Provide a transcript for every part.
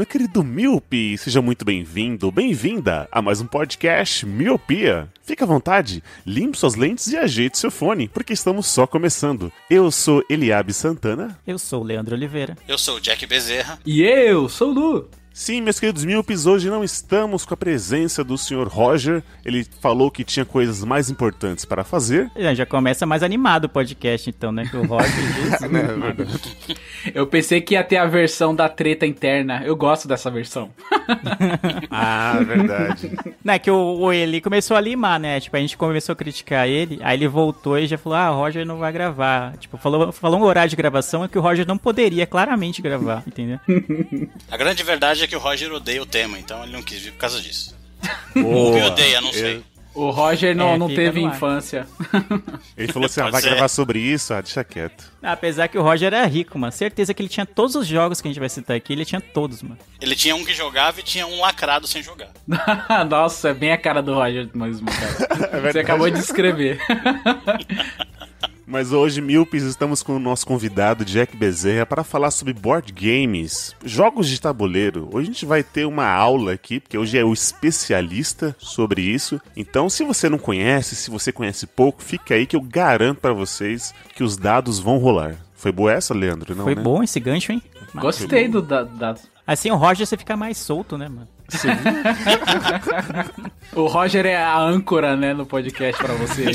Meu querido Miope, seja muito bem-vindo, bem-vinda a mais um podcast Miopia. Fique à vontade, limpe suas lentes e ajeite seu fone, porque estamos só começando. Eu sou Eliabe Santana. Eu sou o Leandro Oliveira. Eu sou o Jack Bezerra. E eu sou o Lu. Sim, meus queridos Miopes, hoje não estamos com a presença do Sr. Roger. Ele falou que tinha coisas mais importantes para fazer. Já, já começa mais animado o podcast, então, né? Que o Roger diz. Eu pensei que ia ter a versão da treta interna. Eu gosto dessa versão. Ah, verdade. Não, é que o, o ele começou a limar, né? Tipo, a gente começou a criticar ele, aí ele voltou e já falou: ah, o Roger não vai gravar. Tipo, falou, falou um horário de gravação que o Roger não poderia claramente gravar, entendeu? A grande verdade é que o Roger odeia o tema, então ele não quis vir por causa disso. Me odeia, não sei. O Roger não, É, não teve infância. Ele falou assim: ah, vai ser. gravar sobre isso? Ah, deixa quieto. Apesar que o Roger era rico, mano. Certeza que ele tinha todos os jogos que a gente vai citar aqui, ele tinha todos, mano. Ele tinha um que jogava e tinha um lacrado sem jogar. Nossa, é bem a cara do Roger mesmo, cara. Você acabou de descrever. Mas hoje, Milpes, estamos com o nosso convidado Jack Bezerra para falar sobre board games, jogos de tabuleiro. Hoje a gente vai ter uma aula aqui, porque hoje é o especialista sobre isso. Então, se você não conhece, se você conhece pouco, fica aí que eu garanto para vocês que os dados vão rolar. Foi boa essa, Leandro? Não, Foi né? bom esse gancho, hein? Gostei do da, da- Assim o Roger você fica mais solto, né, mano? O Roger é a âncora, né, no podcast pra vocês.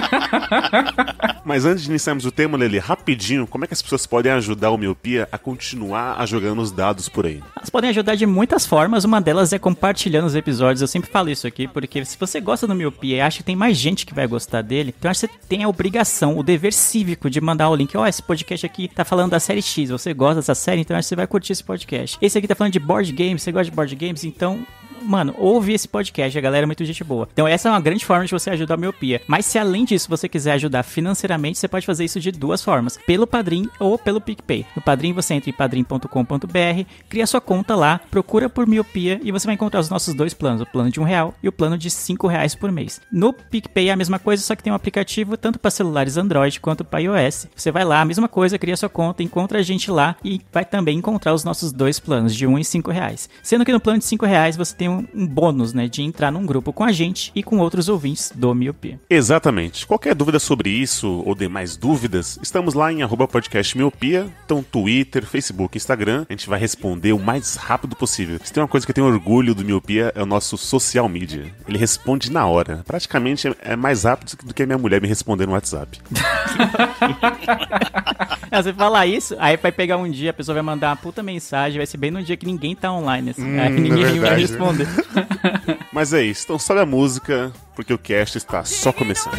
Mas antes de iniciarmos o tema, Lele, rapidinho, como é que as pessoas podem ajudar o Miopia a continuar a jogando os dados por aí? Elas podem ajudar de muitas formas, uma delas é compartilhando os episódios. Eu sempre falo isso aqui, porque se você gosta do Miopia e acha que tem mais gente que vai gostar dele, então acho que você tem a obrigação, o dever cívico de mandar o link. Ó, esse podcast aqui tá falando da série X, você gosta dessa série, então acho que você vai curtir esse podcast. Esse aqui tá falando de board games, você gosta de board games, então Mano, ouve esse podcast, a galera é muito gente boa. Então, essa é uma grande forma de você ajudar a miopia. Mas se além disso você quiser ajudar financeiramente, você pode fazer isso de duas formas: pelo Padrim ou pelo PicPay. No Padrim você entra em padrim.com.br, cria sua conta lá, procura por miopia e você vai encontrar os nossos dois planos: o plano de um real e o plano de cinco reais por mês. No PicPay é a mesma coisa, só que tem um aplicativo tanto para celulares Android quanto para iOS. Você vai lá, a mesma coisa, cria sua conta, encontra a gente lá e vai também encontrar os nossos dois planos de um e cinco reais. Sendo que no plano de cinco reais você tem um, um bônus, né, de entrar num grupo com a gente e com outros ouvintes do Miopia. Exatamente. Qualquer dúvida sobre isso ou demais dúvidas, estamos lá em arroba podcast miopia, então Twitter, Facebook, Instagram. A gente vai responder o mais rápido possível. Se tem uma coisa que eu tenho orgulho do Miopia é o nosso social media. Ele responde na hora. Praticamente é- é mais rápido do que a minha mulher me responder no WhatsApp. Você falar isso, aí vai pegar um dia, a pessoa vai mandar uma puta mensagem, vai ser bem no dia que ninguém tá online, assim. aí é ninguém vai verdade. responder. Mas é isso. Então sobe a música, porque o cast está só começando.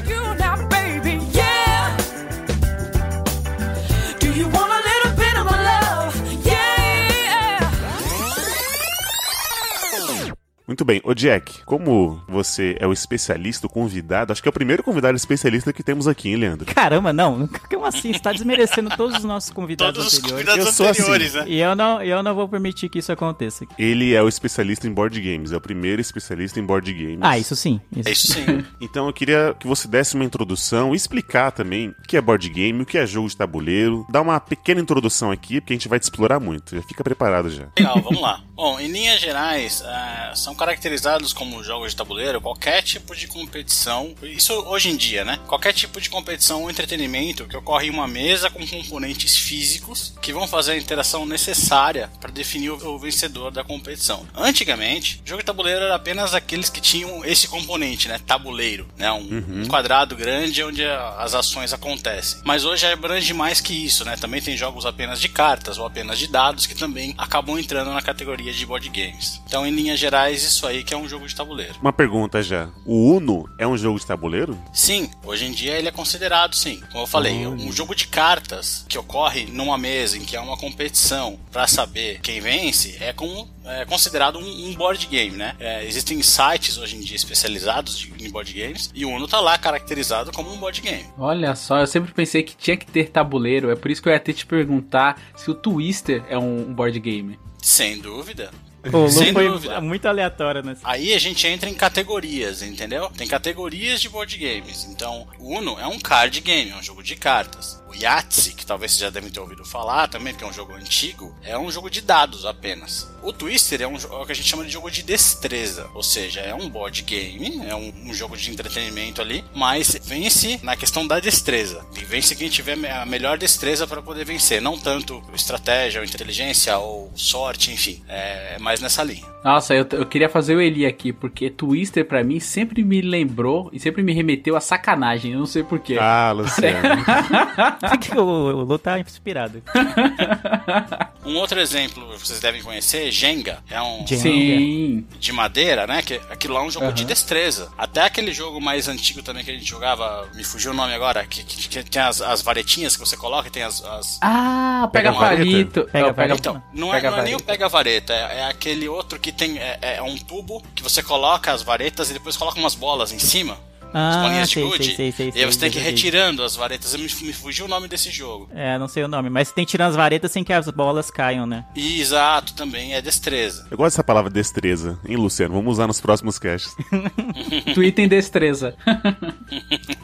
Muito bem, ô Jack, como você é o especialista, o convidado, acho que é o primeiro convidado especialista que temos aqui, hein, Leandro? Caramba, não. Como assim? Você tá desmerecendo todos os nossos convidados Todos os anteriores. convidados Eu sou assim. anteriores, né? E eu não, eu não vou permitir que isso aconteça. Ele é o especialista em board games, é o primeiro especialista em board games. Ah, isso sim. Isso. É isso sim. Então eu queria que você desse uma introdução e explicar também o que é board game, o que é jogo de tabuleiro. Dá uma pequena introdução aqui, porque a gente vai te explorar muito. Já fica preparado já. Legal, vamos lá. Bom, em linhas gerais, ah, são caracterizados como jogos de tabuleiro qualquer tipo de competição, isso hoje em dia, né? Qualquer tipo de competição ou entretenimento que ocorre em uma mesa com componentes físicos que vão fazer a interação necessária para definir o, vencedor da competição. Antigamente, jogo de tabuleiro era apenas aqueles que tinham esse componente, né? Tabuleiro, né? Um, um quadrado grande onde as ações acontecem. Mas hoje abrange mais que isso, né? Também tem jogos apenas de cartas ou apenas de dados que também acabam entrando na categoria de board games. Então, em linhas gerais, isso aí que é um jogo de tabuleiro. Uma pergunta já. O Uno é um jogo de tabuleiro? Sim, hoje em dia ele é considerado sim. Como eu falei, um jogo de cartas que ocorre numa mesa em que há uma competição para saber quem vence é, como, é considerado um, um board game, né? É, existem sites hoje em dia especializados de- em board games e o Uno tá lá caracterizado como um board game. Olha só, eu sempre pensei que tinha que ter tabuleiro. É por isso que eu ia até te perguntar se o Twister é um um board game. Sem dúvida. O Lu Sem foi dúvida. muito aleatório nesse. Aí a gente entra em categorias, entendeu? Tem categorias de board games. Então, o Uno é um card game, é um jogo de cartas. O Yahtzee, que talvez vocês já devem ter ouvido falar também, porque é um jogo antigo, é um jogo de dados apenas. O Twister é, um, é o que a gente chama de jogo de destreza, ou seja, é um board game, é um, um jogo de entretenimento ali, mas vence na questão da destreza. E vence quem tiver a melhor destreza para poder vencer, não tanto estratégia ou inteligência ou sorte, enfim, é mais nessa linha. Nossa, eu, eu queria fazer o Eli aqui, porque Twister pra mim sempre me lembrou e sempre me remeteu a sacanagem. Eu não sei porquê. Ah, Luciano. O, o Lu tá inspirado? Um outro exemplo que vocês devem conhecer, Jenga, é um Jenga. Sim. de madeira, né? Que aquilo lá é um jogo Aham. de destreza. Até aquele jogo mais antigo também que a gente jogava, me fugiu o nome agora, que, que- que tem as, as varetinhas que você coloca e tem as. as- Ah, pega, Pega vareta? palito. Pega Não, pega, vareta. Então, não é, pega não é nem o vareta. pega-vareta, é, é aquele outro que tem. É, é um tubo que você coloca as varetas e depois coloca umas bolas em cima. as Ah, bolinhas de sei, gude. sei, sei, sei, e aí você tem que ir retirando as varetas. Me, me fugiu o nome desse jogo. É, não sei o nome, mas tem que tirar as varetas sem que as bolas caiam, né? Exato, também é destreza. Eu gosto dessa palavra destreza, hein, Luciano? Vamos usar nos próximos casts. Twitter em destreza.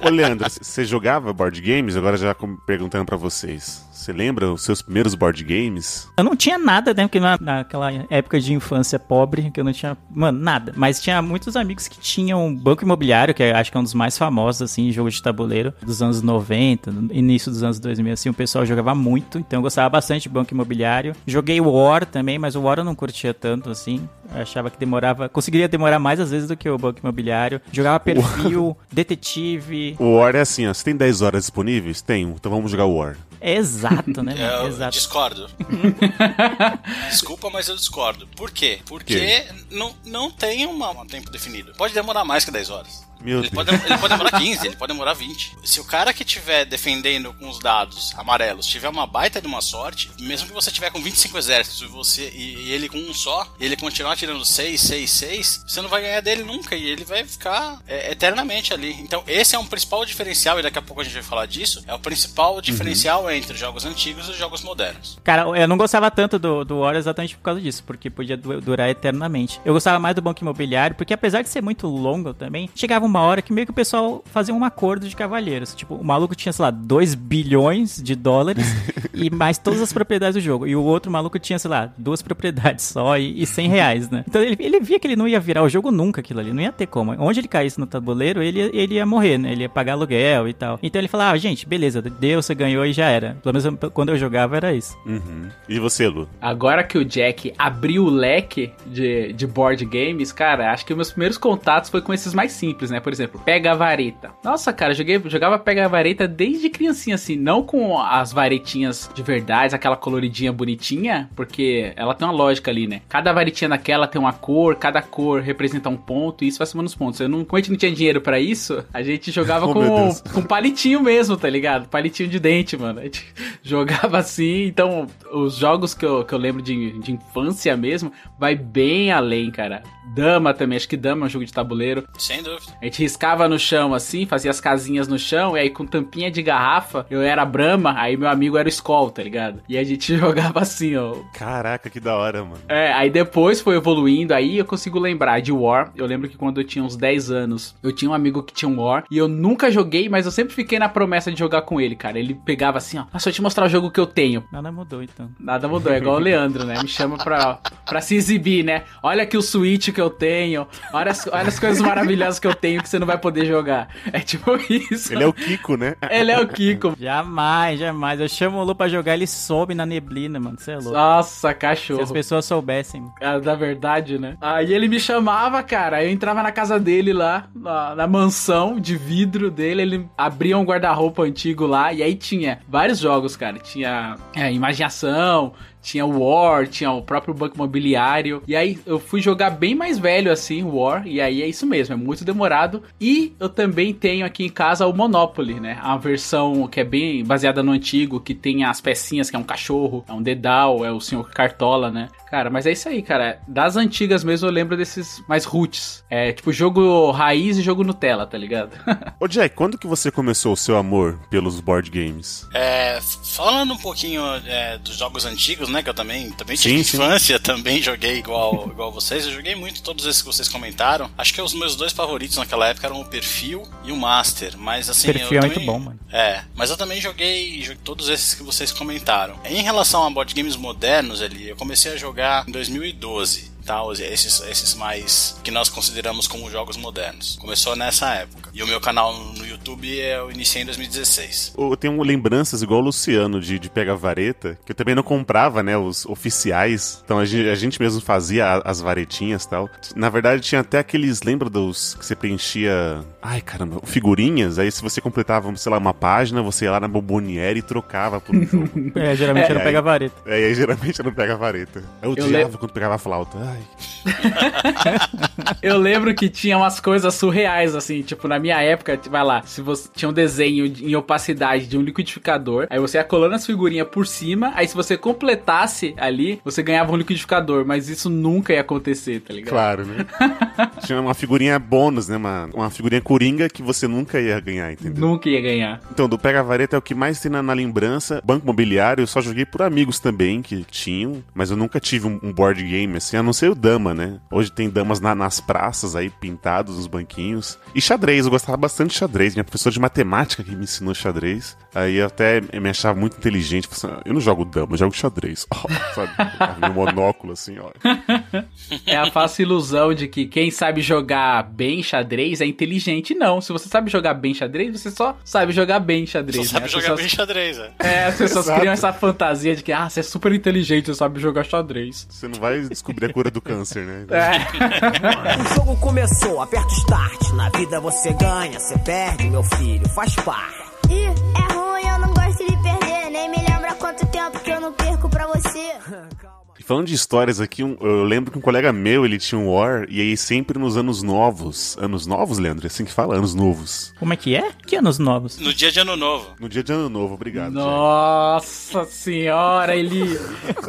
Ô, Leandro, você jogava board games? Agora já perguntando pra vocês. Você lembra os seus primeiros board games? Eu não tinha nada, né? Porque na, naquela época de infância pobre, que eu não tinha, mano, nada. Mas tinha muitos amigos que tinham Banco Imobiliário, que acho que é um dos mais famosos, assim, jogo de tabuleiro, dos anos 90, no início dos anos 2000, assim, o pessoal jogava muito. Então eu gostava bastante de Banco Imobiliário. Joguei War também, mas o War eu não curtia tanto, assim. Eu achava que demorava, conseguiria demorar mais às vezes do que o Banco Imobiliário. Jogava perfil, detetive. O War é assim, ó. Você tem 10 horas disponíveis? Tenho. Então vamos jogar War. É exato, né? Eu Exato. discordo. Desculpa, mas eu discordo. Por quê? Porque quê? não, não tem uma- um tempo definido. Pode demorar mais que 10 horas. Meu Ele Deus. pode, ele pode demorar 15, ele pode demorar 20. Se o cara que estiver defendendo com os dados amarelos tiver uma baita de uma sorte, mesmo que você tiver com 25 exércitos e, você, e, e ele com um só, e ele continuar tirando 6, 6, 6, você não vai ganhar dele nunca e ele vai ficar é, eternamente ali. Então, esse é um principal diferencial, e daqui a pouco a gente vai falar disso. É o principal diferencial entre os jogos antigos e os jogos modernos. Cara, eu não gostava tanto do, do War exatamente por causa disso, porque podia du- durar eternamente. Eu gostava mais do Banco Imobiliário, porque apesar de ser muito longo também, chegava uma hora que meio que o pessoal fazia um acordo de cavalheiros. Tipo, o maluco tinha, sei lá, 2 bilhões de dólares e mais todas as propriedades do jogo. E o outro maluco tinha, sei lá, duas propriedades só e, e 100 reais, né? Então ele, ele via que ele não ia virar o jogo nunca aquilo ali, não ia ter como. Onde ele caísse no tabuleiro, ele, ia- ele ia morrer, né? Ele ia pagar aluguel e tal. Então ele falava, ah, gente, beleza, deu, você ganhou e já era. Pelo menos quando eu jogava era isso. Uhum. E você, Lu? Agora que o Jack abriu o leque de, de board games, cara, acho que meus primeiros contatos foi com esses mais simples, né? Por exemplo, Pega a Vareta. Nossa, cara, joguei, jogava Pega a Vareta desde criancinha, assim, não com as varetinhas de verdade, aquela coloridinha bonitinha, porque ela tem uma lógica ali, né? Cada varetinha daquela tem uma cor, cada cor representa um ponto, e isso vai somando os pontos. Eu não, como a gente não tinha dinheiro pra isso, a gente jogava Oh, com, com palitinho mesmo, tá ligado? Palitinho de dente, mano. A gente jogava assim, então os jogos que eu, que eu lembro de, de infância mesmo, vai bem além, cara. Dama também, acho que Dama é um jogo de tabuleiro. Sem dúvida. A gente gente riscava no chão assim, fazia as casinhas no chão, e aí com tampinha de garrafa, eu era Brahma, aí meu amigo era o Skol, tá ligado? E a gente jogava assim, ó. Caraca, que da hora, mano. É, aí depois foi evoluindo, aí eu consigo lembrar de War. Eu lembro que quando eu tinha uns 10 anos, eu tinha um amigo que tinha um War, e eu nunca joguei, mas eu sempre fiquei na promessa de jogar com ele, cara. Ele pegava assim, ó, nossa, eu te mostrar o jogo que eu tenho. Nada mudou, então. Nada mudou, é igual o Leandro, né? Me chama pra, pra se exibir, né? Olha aqui o Switch que eu tenho, olha as, olha as coisas maravilhosas que eu tenho que você não vai poder jogar. É tipo isso. Ele é o Kiko, né? Ele é o Kiko. Jamais, jamais. Eu chamo o Lu pra jogar, ele some na neblina, mano. Você é louco. Nossa, Se as cachorro. pessoas soubessem. Ah, Da verdade, né? Aí ele me chamava, cara. Aí eu entrava na casa dele lá, na, na mansão de vidro dele. Ele abria um guarda-roupa antigo lá. E aí tinha vários jogos, cara. Tinha é, imaginação. Tinha War, tinha o próprio Banco Imobiliário. E aí eu fui jogar bem mais velho assim, War. E aí é isso mesmo, é muito demorado. E eu também tenho aqui em casa o Monopoly, né? A versão que é bem baseada no antigo, que tem as pecinhas, que é um cachorro, é um dedal, é o senhor Cartola, né? Cara, mas é isso aí, cara. Das antigas mesmo eu lembro desses mais roots. É tipo jogo raiz e jogo Nutella, tá ligado? Ô Jack, quando que você começou o seu amor pelos board games? É, falando um pouquinho é, dos jogos antigos, né? Que eu também, também Sim, tive sim. infância, também joguei igual, igual vocês. Eu joguei muito todos esses que vocês comentaram. Acho que os meus dois favoritos naquela época eram o Perfil e o Master. Mas assim, Perfil eu é muito também- bom, mano. É, mas eu também joguei, joguei todos esses que vocês comentaram. Em relação a board games modernos ali, eu comecei a jogar em 2012. Os- esses, esses mais que nós consideramos como jogos modernos. Começou nessa época. E o meu canal no YouTube eu iniciei em 2016. Eu tenho lembranças igual o Luciano de, de pegar vareta, que eu também não comprava, né, os oficiais. Então a gente, a gente mesmo fazia as varetinhas tal. Na verdade, tinha até aqueles, lembra dos que você preenchia, ai caramba, figurinhas? Aí se você completava, sei lá, uma página, você ia lá na Bomboniere e trocava por um jogo. É, geralmente era É, pega vareta. É, aí geralmente eu não pega vareta. Eu Eu odiava le- quando pegava a flauta. Ai. Eu lembro que tinha umas coisas surreais, assim, tipo, na minha época, vai lá, se você tinha um desenho de- em opacidade de um liquidificador, aí você ia colando as figurinhas por cima, aí se você completasse ali, você ganhava um liquidificador, mas isso nunca ia acontecer, tá ligado? Claro, né? Tinha uma figurinha bônus, né? Uma, uma figurinha coringa que você nunca ia ganhar, entendeu? Nunca ia ganhar. Então, do Pega Vareta é o que mais tem na, na lembrança. Banco Imobiliário, eu só joguei por amigos também que tinham, mas eu nunca tive um, um board game assim, a não ser o Dama, né? Hoje tem damas na- nas praças aí, pintados nos banquinhos. E xadrez, eu gostava bastante de xadrez. Minha professora de matemática que me ensinou xadrez. Aí eu até me achava muito inteligente. Assim, eu não jogo dama, eu jogo xadrez. Ó, sabe? Meu monóculo assim, ó. É a falsa ilusão de que quem sabe jogar bem xadrez é inteligente. Não, se você sabe jogar bem xadrez, você só sabe jogar bem Só xadrez, sabe né? As jogar pessoas- bem xadrez, é. É, as pessoas Exato. criam essa fantasia de que, ah, você é super inteligente, você sabe jogar xadrez. Você não vai descobrir a cura do câncer, né? É. O jogo começou, aperta o start. Na vida você ganha, você perde, meu filho, faz parte. Ih, é ruim, eu não gosto de perder. Nem me lembra quanto tempo que eu não perco pra você. E falando de histórias aqui, um- eu lembro que um colega meu, ele tinha um War, e aí sempre nos anos novos. Anos novos, Leandro? É assim que fala? Anos novos. Como é que é? Que anos novos? No dia de ano novo. No dia de ano novo, obrigado. Nossa senhora, ele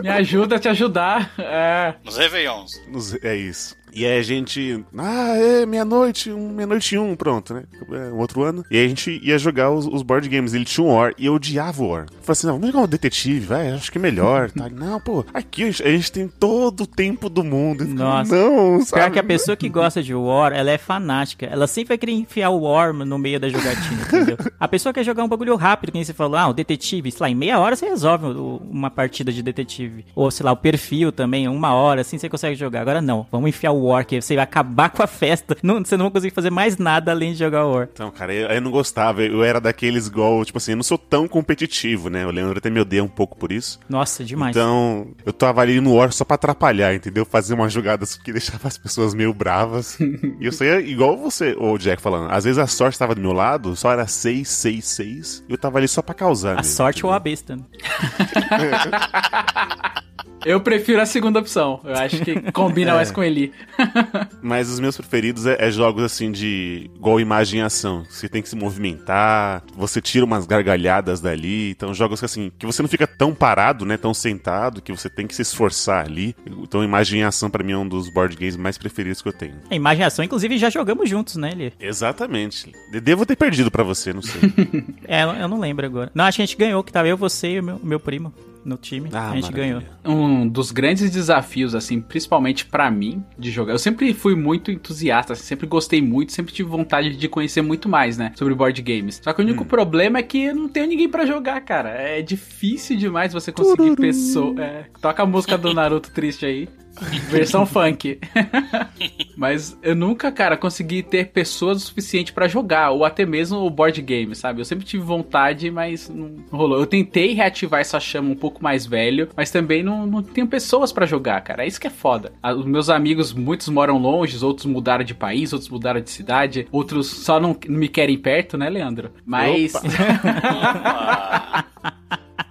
me ajuda a te ajudar. É. Nos Réveillons. Nos- É isso. E aí a gente. Ah, é meia-noite, um, meia-noite e um, pronto, né? É, um outro ano. E aí a gente ia jogar os, os board games. Ele tinha um War e eu odiava o War. Eu falei assim: não, vamos jogar um detetive, vai, acho que é melhor. Tá? Não, pô, aqui a gente, tem todo o tempo do mundo. Nossa. Não, Pior sabe? que a pessoa que gosta de War, ela é fanática. Ela sempre vai querer enfiar o War no meio da jogatina, entendeu? A pessoa quer jogar um bagulho rápido, que nem você falou, ah, o detetive, sei lá, em meia hora você resolve uma partida de detetive. Ou, sei lá, o perfil também, uma hora, assim você consegue jogar. Agora não, vamos enfiar o War, que você vai acabar com a festa. Não, você não vai conseguir fazer mais nada além de jogar War. Então, cara, eu, eu não gostava. Eu era daqueles igual, tipo assim, eu não sou tão competitivo, né? O Leandro até me odeia um pouco por isso. Nossa, demais. Então, eu tava ali no War só pra atrapalhar, entendeu? Fazer umas jogadas que deixava as pessoas meio bravas. e eu saía igual você, o Jack falando. Às vezes a sorte tava do meu lado, só era 6, 6, 6. E eu tava ali só pra causar. a mesmo, sorte ou entendeu? a besta, né? Eu prefiro a segunda opção. Eu acho que combina É. mais com ele. Mas os meus preferidos é, é jogos assim de igual imagem e ação. Você tem que se movimentar, você tira umas gargalhadas dali. Então, jogos que assim, que você não fica tão parado, né? Tão sentado, que você tem que se esforçar ali. Então, imagem e ação pra mim é um dos board games mais preferidos que eu tenho. A imagem e ação, inclusive, já jogamos juntos, né, Lê? Exatamente. De- Devo ter perdido pra você, não sei. É, eu não lembro agora. Não, acho que a gente ganhou, que tava eu, você e o meu, o meu primo no time. Ah, a gente maravilha. ganhou. Um dos grandes desafios, assim, principalmente pra mim, de jogar. Eu sempre fui muito entusiasta, assim, sempre gostei muito, sempre tive vontade de conhecer muito mais, né, sobre board games. Só que o único problema é que eu não tenho ninguém pra jogar, cara. É difícil demais você conseguir pessoa. É, toca a música do Naruto triste aí. Versão funk. Mas eu nunca, cara, consegui ter pessoas o suficiente pra jogar, ou até mesmo o board game, sabe? Eu sempre tive vontade, mas não rolou. Eu tentei reativar essa chama um pouco mais velho, mas também não, não tenho pessoas pra jogar, cara. É isso que é foda. Os meus amigos, muitos moram longe, outros mudaram de país, outros mudaram de cidade, outros só não, não me querem perto, né, Leandro? Mas.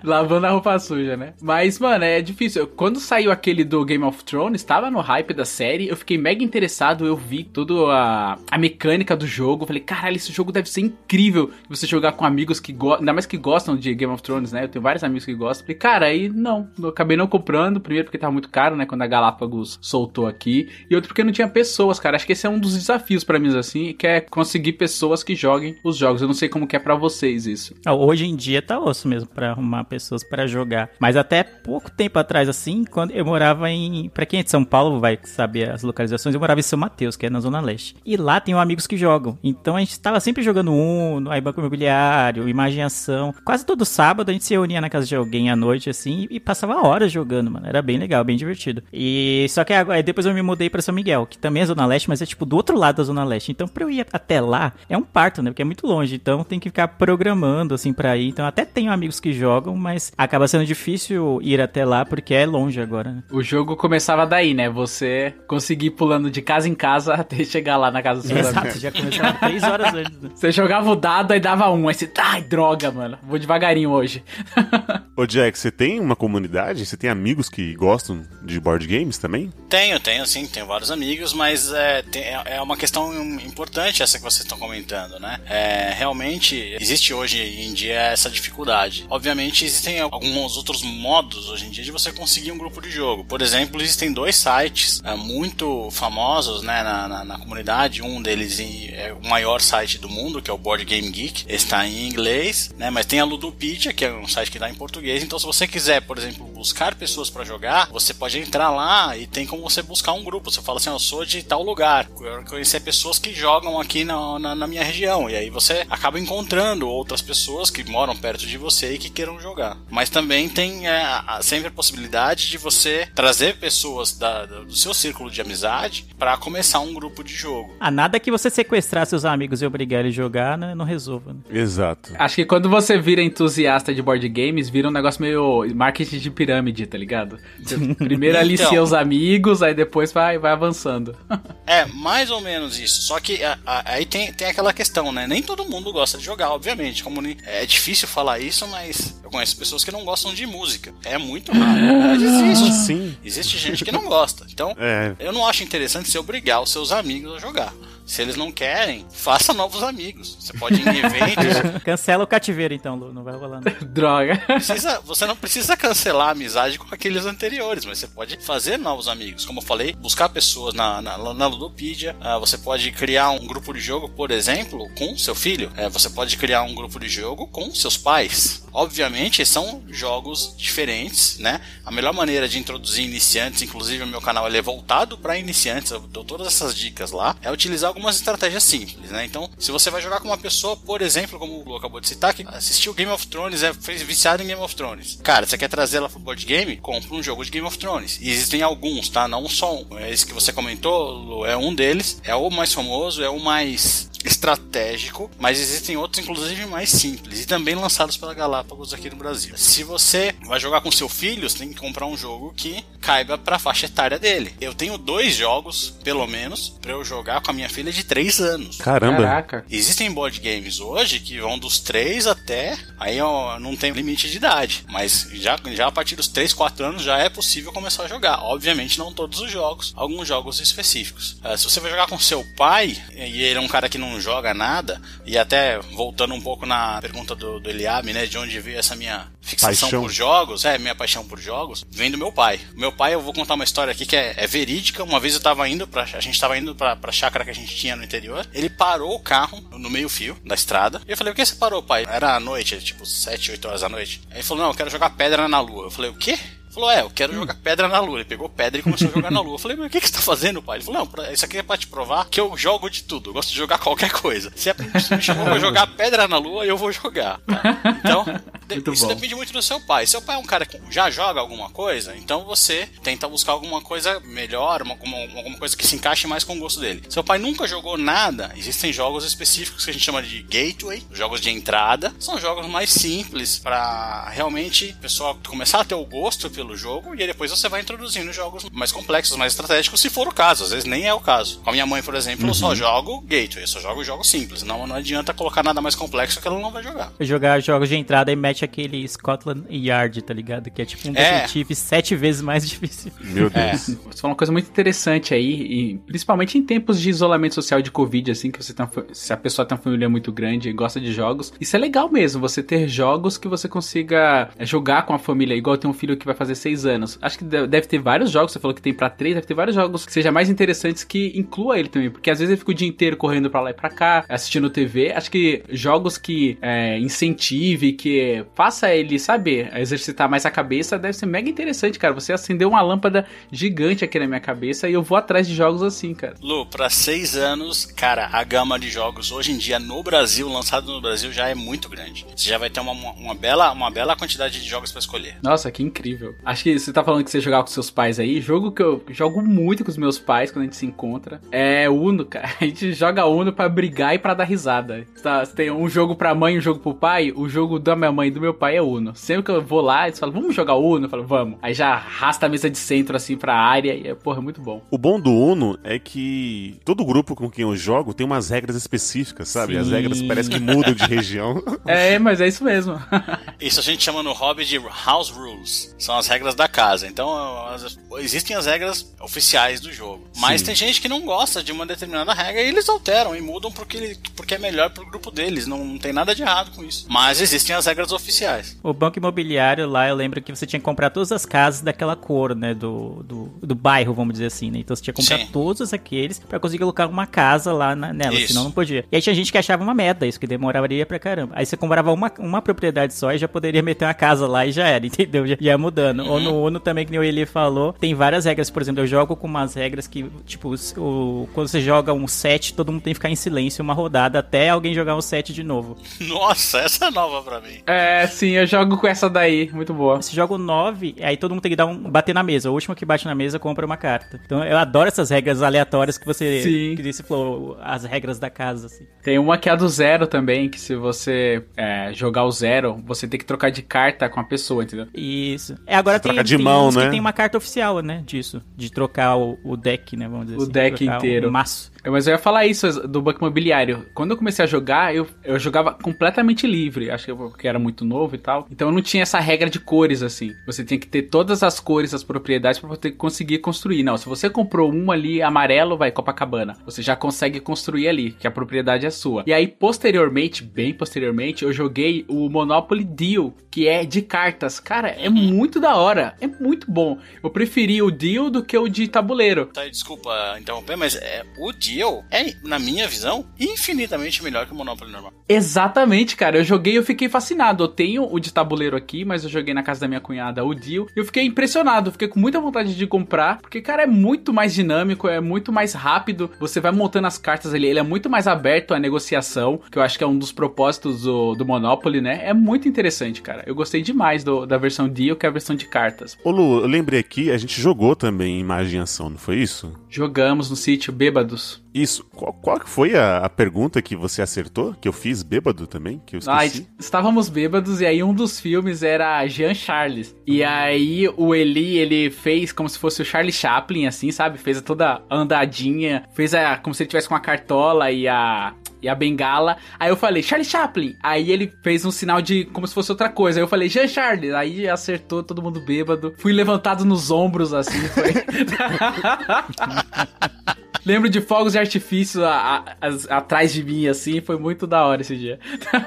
Lavando a roupa suja, né? Mas, mano, é difícil. Quando saiu aquele do Game of Thrones, tava no hype da série, eu fiquei mega interessado, eu vi toda a, a mecânica do jogo. Falei, caralho, esse jogo deve ser incrível você jogar com amigos que gostam, ainda mais que gostam de Game of Thrones, né? Eu tenho vários amigos que gostam. Falei, cara, aí não, eu acabei não comprando. Primeiro porque tava muito caro, né? Quando a Galápagos soltou aqui. E outro porque não tinha pessoas, cara. Acho que esse é um dos desafios pra mim, assim, que é conseguir pessoas que joguem os jogos. Eu não sei como que é pra vocês isso. Ah, Hoje em dia tá osso mesmo pra arrumar pessoas pra jogar. Mas até pouco tempo atrás, assim, quando eu morava em. Pra quem é de São Paulo vai saber as localizações, eu morava em São Mateus, que é na Zona Leste. E lá tem amigos que jogam. Então a gente tava sempre jogando Uno, aí Banco Imobiliário, Imaginação. Quase todo sábado a gente se reunia na casa de alguém à noite, assim, e passava horas jogando, mano. Era bem legal, bem divertido. E só que agora, depois eu me mudei pra São Miguel, que também é Zona Leste, mas é tipo do outro lado da Zona Leste. Então pra eu ir até lá, é um parto, né? Porque é muito longe. Então tem que ficar programando, assim, pra ir. Então até tenho amigos que jogam, mas acaba sendo difícil ir até lá porque é longe agora, né? O jogo começava daí, né? Você conseguir ir pulando de casa em casa até chegar lá na casa do seu amigo. Exato, já começava três horas antes. né? Você jogava o dado e dava um. Aí você, ai, droga, mano. Vou devagarinho hoje. Ô Jack, você tem uma comunidade? Você tem amigos que gostam de board games também? Tenho, tenho sim, tenho vários amigos, mas é, tem- é uma questão importante essa que vocês estão comentando, né? É, realmente existe hoje em dia essa dificuldade. Obviamente existem alguns outros modos hoje em dia de você conseguir um grupo de jogo. Por exemplo, existem dois sites é, muito famosos né, na, na- na comunidade. Um deles é o maior site do mundo, que é o Board Game Geek. Está em inglês, né? Mas tem a Ludopedia, que é um site que está em português. Então, se você quiser, por exemplo, buscar pessoas para jogar, você pode entrar lá e tem como você buscar um grupo. Você fala assim, "Ó, eu sou de tal lugar, eu quero conhecer pessoas que jogam aqui na, na, na minha região. E aí você acaba encontrando outras pessoas que moram perto de você e que queiram jogar. Mas também tem é, sempre a possibilidade de você trazer pessoas da- do seu círculo de amizade para começar um grupo de jogo. Ah, nada que você sequestrar seus amigos e obrigar eles a jogar, né, não resolva. Né? Exato. Acho que quando você vira entusiasta de board games, vira um negócio meio marketing de pirâmide, tá ligado? Você primeiro alicia Então. os amigos, aí depois vai, vai avançando. É, mais ou menos isso. Só que a- a- aí tem, tem aquela questão, né? Nem todo mundo gosta de jogar, obviamente. Como é difícil falar isso, mas eu conheço pessoas que não gostam de música. É muito raro. Mas existe. Sim. Existe gente que não gosta. Então, É. eu não acho interessante você obrigar os seus amigos a jogar. Se eles não querem, faça novos amigos. Você pode ir em eventos. Cancela o cativeiro então, Lu, não vai rolar. Não. Droga. precisa- você não precisa cancelar a amizade com aqueles anteriores, mas você pode fazer novos amigos. Como eu falei, buscar pessoas na, na, na Ludopedia. Ah, você pode criar um grupo de jogo, por exemplo, com seu filho. Eh, você pode criar um grupo de jogo com seus pais. Obviamente, são jogos diferentes, né? A melhor maneira de introduzir iniciantes, inclusive o meu canal ele é voltado para iniciantes, eu dou todas essas dicas lá, é utilizar algumas estratégias simples, né? Então, se você vai jogar com uma pessoa, por exemplo, como o Lu acabou de citar, que assistiu Game of Thrones, é viciado em Game of Thrones. Cara, você quer trazer ela pro board game? Compra um jogo de Game of Thrones. E existem alguns, tá? Não só um. Esse que você comentou, Lu, é um deles, é o mais famoso, é o mais estratégico, mas existem outros, inclusive, mais simples e também lançados pela Galápagos aqui no Brasil. Se você vai jogar com seu filho, você tem que comprar um jogo que caiba pra faixa etária dele. Eu tenho dois jogos, pelo menos, pra eu jogar com a minha filha de 3 anos. Caramba. Caraca. Existem board games hoje que vão dos 3 até. Aí ó, não tem limite de idade. Mas já, já a partir dos 3, 4 anos já é possível começar a jogar. Obviamente, não todos os jogos, alguns jogos específicos. Eh, se você vai jogar com seu pai, e ele é um cara que não joga nada, e até voltando um pouco na pergunta do, do Eliabe, né? De onde veio essa minha fixação Paixão. por jogos, é, minha paixão por jogos, vem do meu pai. Meu pai, eu vou contar uma história aqui que é, é verídica. Uma vez eu tava indo pra. A gente tava indo pra, pra chácara que a gente tinha no interior. Ele parou o carro no meio-fio da estrada. E eu falei, o que você parou, pai? Era à noite, tipo 7, 8 horas da noite. Aí ele falou, não, eu quero jogar pedra na lua. Eu falei, o quê? Falou, é, eu quero jogar pedra na lua. Ele pegou pedra e começou a jogar na lua. Eu falei, mas o que, que você tá fazendo, pai? Ele falou, não, pra- isso aqui é pra te provar que eu jogo de tudo. Eu gosto de jogar qualquer coisa. Se é- se me chamou pra jogar pedra na lua, eu vou jogar. tá? Então, de- isso bom. depende muito do seu pai. Seu pai é um cara que já joga alguma coisa, então você tenta buscar alguma coisa melhor, uma, uma- alguma coisa que se encaixe mais com o gosto dele. Seu pai nunca jogou nada, existem jogos específicos que a gente chama de gateway, jogos de entrada. São jogos mais simples pra realmente o pessoal começar a ter o gosto pelo jogo e aí depois você vai introduzindo jogos mais complexos, mais estratégicos, se for o caso. Às vezes nem é o caso. Com a minha mãe, por exemplo, eu só jogo gateway, eu só jogo jogos simples. Não, não adianta colocar nada mais complexo que ela não vai jogar. Jogar jogos de entrada e mete aquele Scotland Yard, tá ligado? Que é tipo um É. detetive sete vezes mais difícil. Meu É. Deus. Você falou uma coisa muito interessante aí, e principalmente em tempos de isolamento social de Covid, assim, que você tem, fa- se a pessoa tem uma família muito grande e gosta de jogos, isso é legal mesmo, você ter jogos que você consiga é, jogar com a família, igual tem um filho que vai fazer seis anos. Acho que de- deve ter vários jogos, você falou que tem pra três, deve ter vários jogos que sejam mais interessantes que inclua ele também, porque às vezes ele fica o dia inteiro correndo pra lá e pra cá, assistindo TV. Acho que jogos que é, incentive, que faça ele, sabe, exercitar mais a cabeça, deve ser mega interessante, cara. Você acendeu uma lâmpada gigante aqui na minha cabeça e eu vou atrás de jogos assim, cara. Lu, pra seis anos, cara, a gama de jogos hoje em dia no Brasil, lançado no Brasil, já é muito grande. Você já vai ter uma, uma, bela, uma bela quantidade de jogos pra escolher. Nossa, que incrível. Acho que você tá falando que você jogava com seus pais aí. Jogo que eu jogo muito com os meus pais quando a gente se encontra é Uno, cara. A gente joga Uno pra brigar e pra dar risada. Tá, você tem um jogo pra mãe e um jogo pro pai. O jogo da minha mãe e do meu pai é Uno. Sempre que eu vou lá, eles falam, vamos jogar Uno? Eu falo, vamos. Aí já arrasta a mesa de centro assim pra área e é, porra, muito bom. O bom do Uno é que todo grupo com quem eu jogo tem umas regras específicas, sabe? As Sim. regras parecem que mudam de região. É, mas é isso mesmo. Isso a gente chama no hobby de house rules. São as regras da casa. Então, as- existem as regras oficiais do jogo. Mas Sim. tem gente que não gosta de uma determinada regra e eles alteram e mudam porque, porque é melhor pro grupo deles. Não, não tem nada de errado com isso. Mas existem as regras oficiais. O banco imobiliário lá, eu lembro que você tinha que comprar todas as casas daquela cor, né? Do, do, do bairro, vamos dizer assim, né? Então você tinha que comprar Sim. todos aqueles pra conseguir colocar uma casa lá na- nela, Isso. senão não podia. E aí tinha gente que achava uma merda isso, que demoraria pra caramba. Aí você comprava uma, uma propriedade só e já poderia meter uma casa lá e já era, entendeu? Já ia mudando. Ou Uhum. no Uno também, que nem o Eli falou, tem várias regras. Por exemplo, eu jogo com umas regras que, tipo, o, quando você joga um set, todo mundo tem que ficar em silêncio uma rodada até alguém jogar um set de novo. Nossa, essa é nova pra mim. É, sim, eu jogo com essa daí. Muito boa. Você joga o 9, aí todo mundo tem que dar um bater na mesa. O último que bate na mesa compra uma carta. Então eu adoro essas regras aleatórias que você Sim. que você falou, as regras da casa assim. Tem uma que é a do zero também, que se você é, jogar o zero, você tem que trocar de carta com a pessoa, entendeu? Isso. É, agora tem, troca de tem mão, uns né? que tem uma carta oficial, né, disso, de trocar o, o deck, né, vamos dizer O assim, deck trocar inteiro. O maço. Mas eu ia falar isso do banco imobiliário. Quando eu comecei a jogar, eu, eu jogava completamente livre. Acho que eu era muito novo e tal. Então eu não tinha essa regra de cores assim. Você tinha que ter todas as cores, as propriedades pra você conseguir construir. Não, se você comprou um ali amarelo, vai Copacabana. Você já consegue construir ali, que a propriedade é sua. E aí posteriormente, bem posteriormente, eu joguei o Monopoly Deal, que é de cartas. Cara, é muito da hora. É muito bom. Eu preferi o Deal do que o de tabuleiro. Tá, desculpa interromper, mas é, o Deal é, na minha visão, infinitamente melhor que o Monopoly normal. Exatamente, cara. Eu joguei e eu fiquei fascinado. Eu tenho o de tabuleiro aqui, mas eu joguei na casa da minha cunhada o Deal. E eu fiquei impressionado. Fiquei com muita vontade de comprar. Porque, cara, é muito mais dinâmico, é muito mais rápido. Você vai montando as cartas ali. Ele é muito mais aberto à negociação, que eu acho que é um dos propósitos do, do Monopoly, né? É muito interessante, cara. Eu gostei demais do- da versão Deal, que é a versão de cartas. Ô Lu, eu lembrei aqui, a gente jogou também Imagem e Ação, não foi isso? Jogamos no sítio Bêbados. Isso. Qual, qual foi a, a pergunta que você acertou? Que eu fiz bêbado também? Que eu Ah, esqueci? estávamos bêbados e aí um dos filmes era Jean Charles. E aí o Eli, ele fez como se fosse o Charlie Chaplin, assim, sabe? Fez toda andadinha, fez a, como se ele tivesse com a cartola e a e a bengala. Aí eu falei, Charlie Chaplin. Aí ele fez um sinal de como se fosse outra coisa. Aí eu falei, Jean Charles. Aí acertou todo mundo bêbado. Fui levantado nos ombros, assim. Foi... Lembro de fogos de artifício a- a- as- atrás de mim, assim. Foi muito da hora esse dia.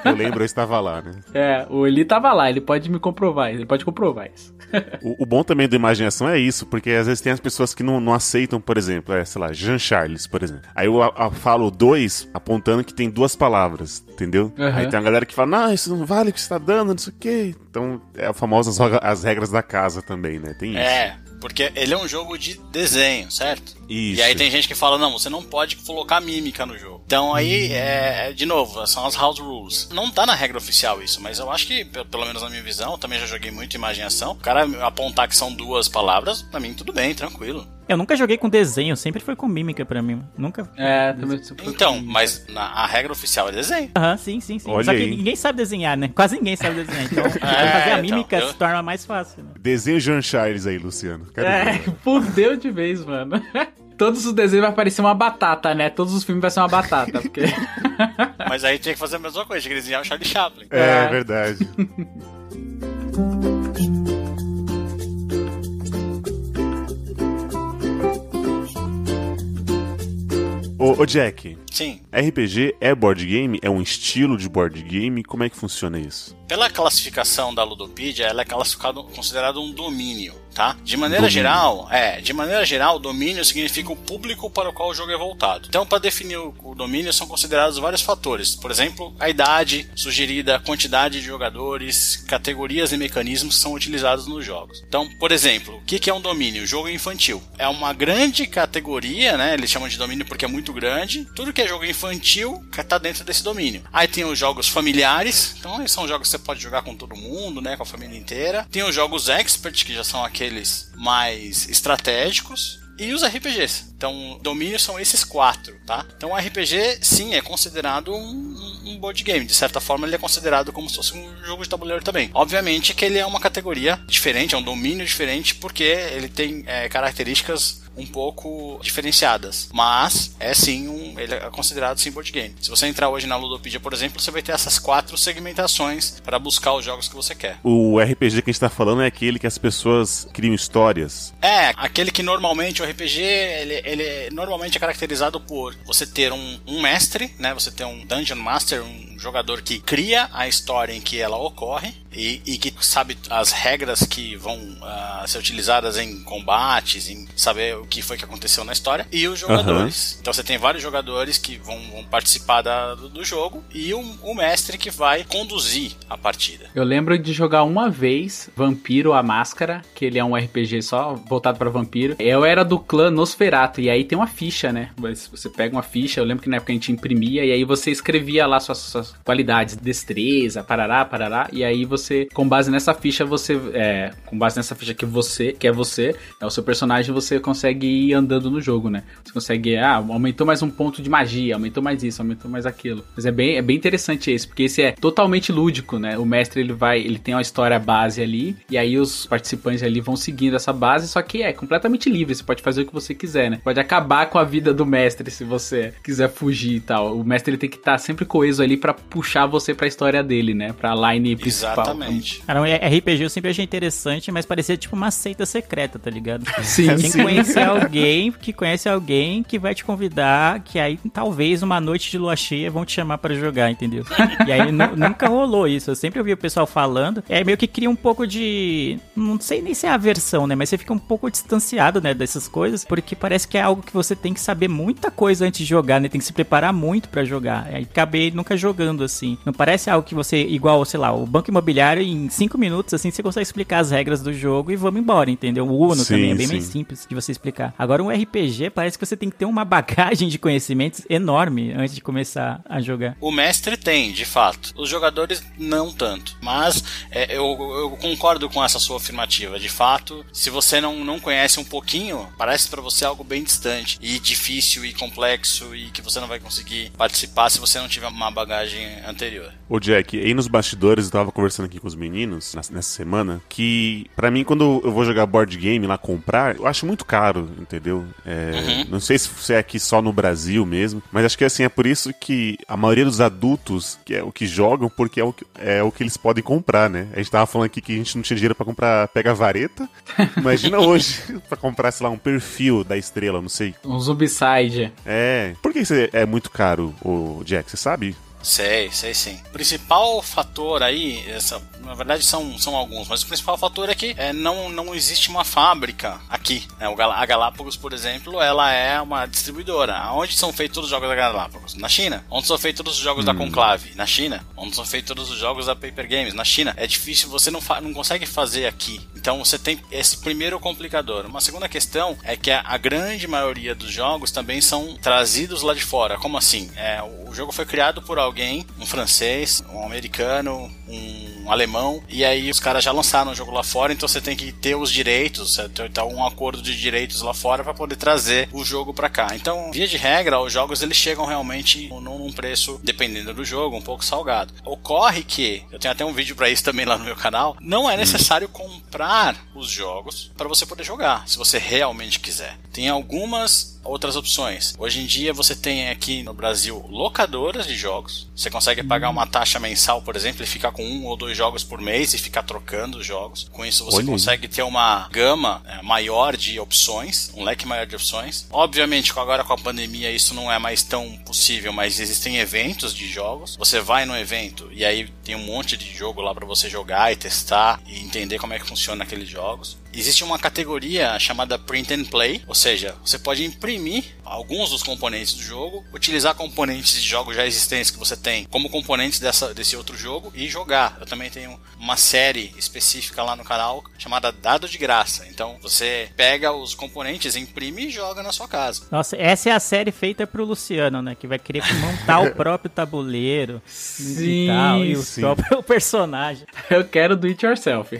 Eu lembro, eu estava lá, né? É, o Eli tava lá, ele pode me comprovar, ele pode comprovar isso. O, o bom também da imaginação é isso, porque às vezes tem as pessoas que não, não aceitam, por exemplo, é, sei lá, Jean Charles, por exemplo. Aí eu a- a- falo dois, apontando que tem duas palavras, entendeu? Aham. Aí tem uma galera que fala, não, isso não vale o que você tá dando, não sei o quê. Então, é a famosa as, as regras da casa também, né? Tem isso. É, porque ele é um jogo de desenho, certo? Isso. E aí tem gente que fala, não, você não pode colocar mímica no jogo. Então aí, é, é, de novo, são as house rules. Não tá na regra oficial isso, mas eu acho que, pe- pelo menos na minha visão, eu também já joguei muito imaginação. O cara apontar que são duas palavras, pra mim tudo bem, tranquilo. Eu nunca joguei com desenho, sempre foi com mímica pra mim. Nunca. É, também. Então, mas na, a regra oficial é desenho. Aham, sim, sim, sim. Olha Só que aí. ninguém sabe desenhar, né? Quase ninguém sabe desenhar. Então, fazer então, a mímica eu- se torna mais fácil. Né? Desenho Jean Charles aí, Luciano. Quero É, fudeu de vez, mano. Todos os desenhos vai parecer uma batata, né? Todos os filmes vai ser uma batata, porque. Mas aí tinha que fazer a mesma coisa, tinha que desenhar o Charlie Chaplin. É, É. verdade. Ô, ô, Jack, Sim. RPG é board game? É um estilo de board game? Como é que funciona isso? Pela classificação da Ludopedia, ela é classificado, considerado um domínio, tá? De maneira Domínio. geral, é, de maneira geral, domínio significa o público para o qual o jogo é voltado. Então, para definir o, domínio, são considerados vários fatores. Por exemplo, a idade sugerida, a quantidade de jogadores, categorias e mecanismos que são utilizados nos jogos. Então, por exemplo, o que é um domínio? Jogo infantil. É uma grande categoria, né? Eles chamam de domínio porque é muito grande. Tudo que é jogo infantil está dentro desse domínio. Aí tem os jogos familiares. Então, são jogos que você pode jogar com todo mundo, né? Com a família inteira. Tem os jogos expert, que já são aqueles mais estratégicos. E os RPGs. Então, domínios são esses quatro, tá? Então, RPG, sim, é considerado um, um- um board game. De certa forma, ele é considerado como se fosse um jogo de tabuleiro também. Obviamente que ele é uma categoria diferente, é um domínio diferente, porque ele tem é, características um pouco diferenciadas. Mas é sim um. Ele é considerado sim board game. Se você entrar hoje na Ludopedia, por exemplo, você vai ter essas quatro segmentações para buscar os jogos que você quer. O RPG que a gente tá falando é aquele que as pessoas criam histórias. É, aquele que normalmente o RPG, ele, ele normalmente é caracterizado por você ter um, um mestre, né? Você ter um Dungeon Master, um jogador que cria a história em que ela ocorre e, e que sabe as regras que vão ah, ser utilizadas em combates, em saber o que foi que aconteceu na história, e os jogadores. Então você tem vários jogadores que vão, vão participar da- do, do jogo e o, o mestre que vai conduzir a partida. Eu lembro de jogar uma vez Vampiro a Máscara, que ele é um RPG só voltado pra vampiro. Eu era do clã Nosferato, e aí tem uma ficha, né? Você você pega uma ficha, eu lembro que na época a gente imprimia, e aí você escrevia lá suas, suas qualidades, destreza, parará, parará, e aí você, com base nessa ficha, você, é, com base nessa ficha que você, que é você, é o seu personagem, você consegue ir andando no jogo, né? Você consegue, ah, aumentou mais um ponto de magia, aumentou mais isso, aumentou mais aquilo. Mas é bem, é bem interessante esse, porque esse é totalmente lúdico, né? O mestre, ele vai, ele tem uma história base ali, e aí os participantes ali vão seguindo essa base, só que é completamente livre, você pode fazer o que você quiser, né? Pode acabar com a vida do mestre se você quiser fugir e tal. O mestre, ele tem que estar sempre coeso ali pra puxar você pra história dele, né? Pra line principal. Exatamente. Cara, um RPG eu sempre achei interessante, mas parecia tipo uma seita secreta, tá ligado? Sim, Tem sim. que conhecer alguém que conhece alguém que vai te convidar, que aí talvez uma noite de lua cheia vão te chamar pra jogar, entendeu? E aí nu- nunca rolou isso. Eu sempre ouvi o pessoal falando. É meio que cria um pouco de. Não sei nem se é aversão, né? Mas você fica um pouco distanciado, né? Dessas coisas, porque parece que é algo que você tem que saber muita coisa antes de jogar, né? Tem que se preparar muito pra jogar. Aí acabei nunca jogando assim. Não parece algo que você, igual, sei lá, o banco imobiliário, em cinco minutos, assim, você consegue explicar as regras do jogo e vamos embora, entendeu? O Uno Sim, também é bem sim. mais simples de você explicar. Agora, um RPG parece que você tem que ter uma bagagem de conhecimento enorme antes de começar a jogar. O mestre tem, de fato. Os jogadores não tanto. Mas é, eu, eu concordo com essa sua afirmativa. De fato, se você não, não conhece um pouquinho, parece para você algo bem distante e difícil e complexo e que você não vai conseguir participar se você não tiver uma bagagem anterior. Ô Jack, aí nos bastidores eu tava conversando aqui com os meninos nessa semana que pra mim quando eu vou jogar board game lá comprar, eu acho muito caro, entendeu? É, Não sei se é aqui só no Brasil mesmo, mas acho que assim é por isso que a maioria dos adultos que é o que jogam porque é o que, é o que eles podem comprar, né? A gente tava falando aqui que a gente não tinha dinheiro pra comprar pega vareta. Imagina hoje pra comprar sei lá um perfil da estrela, não sei. Um Zombicide. É. Por que isso é- é muito caro, o Jack? Você sabe? Sei, sei sim. O principal fator aí, essa, na verdade são, são alguns, mas o principal fator é que é, não, não existe uma fábrica aqui. né? O Gal- a Galápagos, por exemplo, ela é uma distribuidora. Onde são feitos os jogos da Galápagos? Na China. Onde são feitos todos os jogos da Conclave? Na China. Onde são feitos todos os jogos da Paper Games? Na China. É difícil, você não, não consegue fazer aqui. Então você tem esse primeiro complicador. Uma segunda questão é que a, a grande maioria dos jogos também são trazidos lá de fora. Como assim? É, o jogo foi criado por alguém, um francês, um americano, um alemão, e aí os caras já lançaram o jogo lá fora, então você tem que ter os direitos, tem então, um acordo de direitos lá fora para poder trazer o jogo para cá. Então, via de regra, os jogos eles chegam realmente num num preço, dependendo do jogo, um pouco salgado. Ocorre que, eu tenho até um vídeo para isso também lá no meu canal, não é necessário comprar os jogos para você poder jogar, se você realmente quiser. Tem algumas outras opções. Hoje em dia você tem aqui no Brasil locadoras de jogos. Você consegue pagar uma taxa mensal, por exemplo, e ficar com um ou dois jogos por mês e ficar trocando os jogos. Com isso você Olha aí. consegue ter uma gama é, maior de opções, um leque maior de opções. Obviamente, agora com a pandemia isso não é mais tão possível, mas existem eventos de jogos. Você vai no evento e aí tem um monte de jogo lá para você jogar e testar e entender como é que funciona aqueles jogos. Existe uma categoria chamada Print and Play, ou seja, você pode imprimir alguns dos componentes do jogo, utilizar componentes de jogos já existentes que você tem como componentes dessa, desse outro jogo e jogar. Eu também tenho uma série específica lá no canal chamada Dado de Graça. Então você pega os componentes, imprime e joga na sua casa. Nossa, essa é a série feita pro Luciano, né? Que vai querer montar o próprio tabuleiro Sim, e tal, e o sim. próprio personagem. Eu quero do it yourself.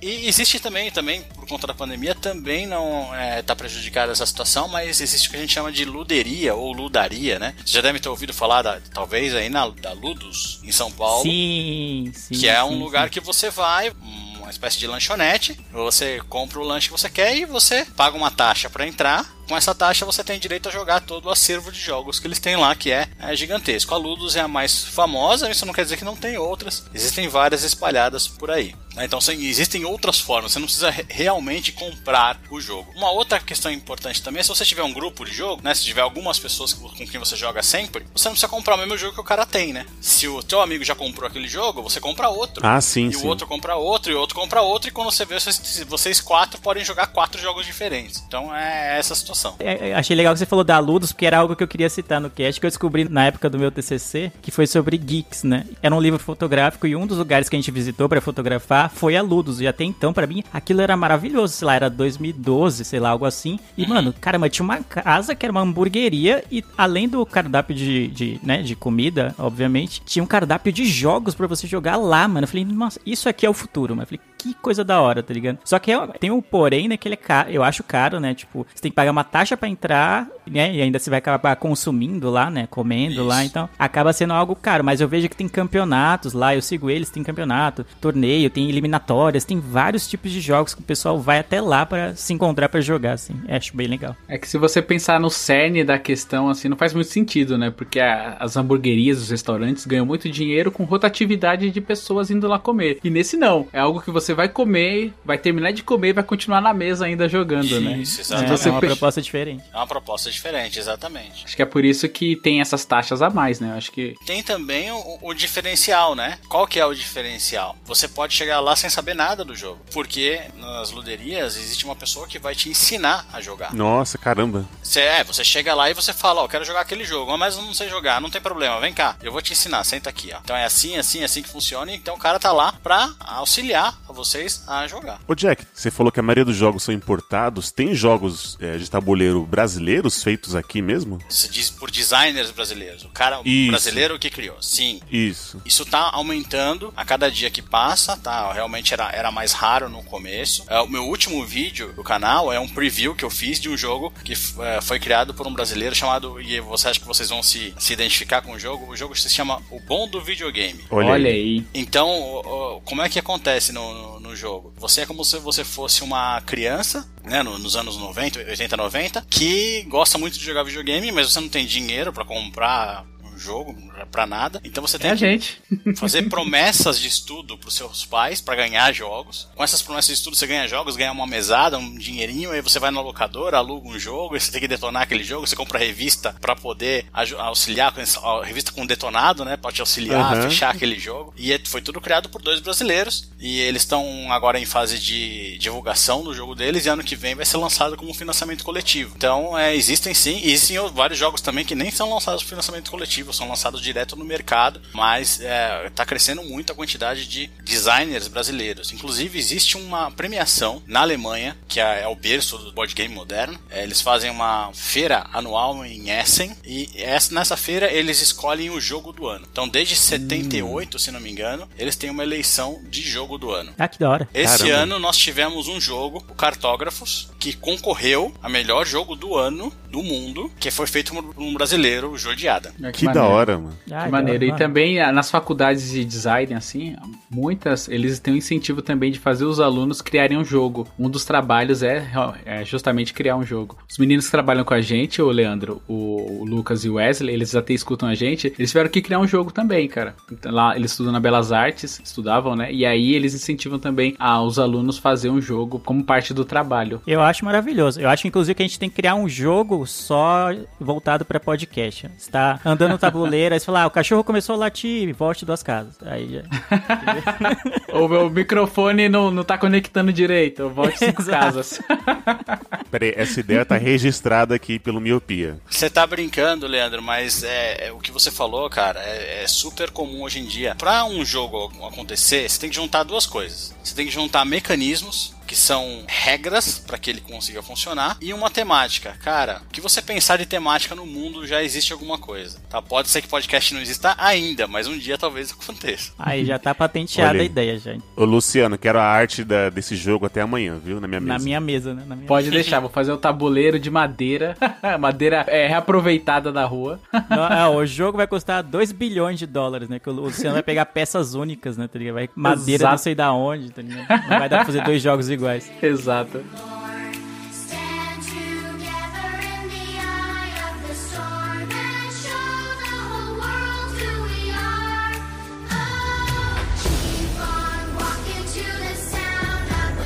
E existe também, também por conta da pandemia, também não está prejudicada essa situação, mas existe o que a gente chama de luderia ou ludaria, né? Você já deve ter ouvido falar, da, talvez, aí na, da Ludus, em São Paulo. Sim, sim. que é um sim, lugar sim. que você vai, uma espécie de lanchonete, você compra o lanche que você quer e você paga uma taxa para entrar. Com essa taxa você tem direito a jogar todo o acervo de jogos que eles têm lá, que é, é gigantesco. A Ludus é a mais famosa, isso não quer dizer que não tem outras. Existem várias espalhadas por aí. né? Então existem outras formas, você não precisa re- realmente comprar o jogo. Uma outra questão importante também é se você tiver um grupo de jogo, né? Se tiver algumas pessoas com quem você joga sempre, você não precisa comprar o mesmo jogo que o cara tem, né? Se o teu amigo já comprou aquele jogo, você compra outro. Ah, sim, E sim. o outro compra outro, e o outro compra outro, e quando você vê, vocês, vocês quatro podem jogar quatro jogos diferentes. Então é essa a situação. É, é, achei legal que você falou da Ludus, porque era algo que eu queria citar no cast, que eu descobri na época do meu TCC, que foi sobre geeks, né? Era um livro fotográfico e um dos lugares que a gente visitou pra fotografar foi a Ludus. E até então, pra mim, aquilo era maravilhoso. Sei lá, era 2012, sei lá, algo assim. E, mano, caramba, tinha uma casa que era uma hamburgueria e além do cardápio de, de, né, de comida, obviamente, tinha um cardápio de jogos pra você jogar lá, mano. Eu falei, nossa, isso aqui é o futuro, mano. Eu falei, que coisa da hora, tá ligado? Só que é- tem um porém, né, que ele é caro, eu acho caro, né? Tipo, você tem que pagar uma taxa pra entrar, né? E ainda você vai acabar consumindo lá, né? Comendo lá, Isso. então acaba sendo algo caro. Mas eu vejo que tem campeonatos lá, eu sigo eles, tem campeonato, torneio, tem eliminatórias, tem vários tipos de jogos que o pessoal vai até lá pra se encontrar pra jogar, assim. Eu acho bem legal. É que se você pensar no cerne da questão, assim, não faz muito sentido, né? Porque a- as hamburguerias, os restaurantes ganham muito dinheiro com rotatividade de pessoas indo lá comer. E nesse não. É algo que você vai comer, vai terminar de comer e vai continuar na mesa ainda jogando, né? Isso, É, exatamente. você é uma pe- proposta diferente. É uma proposta diferente, exatamente. Acho que é por isso que tem essas taxas a mais, né? Eu Acho que Tem também o, o diferencial, né? Qual que é o diferencial? Você pode chegar lá sem saber nada do jogo, porque nas luderias existe uma pessoa que vai te ensinar a jogar. Nossa, caramba. Você, é, você chega lá e você fala, ó, quero jogar aquele jogo, mas eu não sei jogar, não tem problema, vem cá, eu vou te ensinar, senta aqui, ó. Então é assim, assim, assim que funciona, então o cara tá lá pra auxiliar vocês a jogar. Ô Jack, você falou que a maioria dos jogos são importados. Tem jogos é, de tabuleiro brasileiros feitos aqui mesmo? Se diz por designers brasileiros. O cara Isso. brasileiro que criou. Sim. Isso. Isso tá aumentando a cada dia que passa, tá? Realmente era, era mais raro no começo. É, o meu último vídeo do canal é um preview que eu fiz de um jogo que é, foi criado por um brasileiro chamado. E você acha que vocês vão se, se identificar com o jogo? O jogo se chama O Bom do Videogame. Olha, Olha aí. Então, como é que acontece no, no, no jogo? Você é como se você fosse uma criança, né, no- nos anos 90, 80, 90, que gosta muito de jogar videogame, mas você não tem dinheiro pra comprar um jogo, pra nada. Então você É tem a que gente. fazer promessas de estudo pros seus pais pra ganhar jogos. Com essas promessas de estudo você ganha jogos, ganha uma mesada, um dinheirinho, aí você vai na locadora, aluga um jogo, aí você tem que detonar aquele jogo, você compra revista pra poder auxiliar, a revista com detonado, né, pode te auxiliar a Aham. fechar aquele jogo. E é- foi tudo criado por dois brasileiros e eles estão agora em fase de divulgação do jogo deles e ano que vem vai ser lançado como financiamento coletivo. Então, é, existem sim, e existem vários jogos também que nem são lançados por financiamento coletivo, são lançados direto no mercado, mas está crescendo muito a quantidade de designers brasileiros. Inclusive, existe uma premiação na Alemanha, que é, é o berço do board game moderno. É, eles fazem uma feira anual em Essen, e essa- nessa feira eles escolhem o jogo do ano. Então, desde 78, se não me engano, eles têm uma eleição de jogo do ano. Ah, que da hora. Esse Caramba. ano nós tivemos um jogo, o Cartógrafos, que concorreu a melhor jogo do ano do mundo, que foi feito por um brasileiro, o Jordiada. Que da hora, mano. Ah, Que maneiro. E também ah, nas faculdades de design, assim, muitas, eles têm um incentivo também de fazer os alunos criarem um jogo. Um dos trabalhos é, é justamente criar um jogo. Os meninos que trabalham com a gente, o Leandro, o, o Lucas e o Wesley, eles até escutam a gente, eles tiveram que criar um jogo também, cara. Então, lá eles estudam na Belas Artes, estudavam, né? E aí eles incentivam também aos alunos fazer um jogo como parte do trabalho. Eu acho maravilhoso. Eu acho, inclusive, que a gente tem que criar um jogo só voltado pra podcast. Você tá andando no tabuleiro, aí você fala, ah, o cachorro começou a latir, volte duas casas. Aí já... o meu microfone não, não tá conectando direito, eu volto cinco Exato. casas. Peraí, essa ideia tá registrada aqui pelo Miopia. Você tá brincando, Leandro, mas é, é o que você falou, cara, é, é super comum hoje em dia. Pra um jogo acontecer, você tem que juntar duas coisas. Você tem que juntar mecanismos que são regras para que ele consiga funcionar e uma temática. Cara, o que você pensar de temática no mundo já existe alguma coisa. Tá? Pode ser que podcast não exista ainda, mas um dia talvez aconteça. Aí já tá patenteada Olha a ideia, já. Ô, Luciano, quero a arte da- desse jogo até amanhã, viu? Na minha mesa. Na minha mesa, né? Na minha Pode deixar, vou fazer o tabuleiro de madeira, madeira é, reaproveitada da rua. Não, é, o jogo vai custar 2 bilhões de dólares, né? Que o Luciano vai pegar peças únicas, né? Tá? Vai madeira Exato. não sei da onde, tá ligado? Não vai dar pra fazer dois jogos iguais. Exato.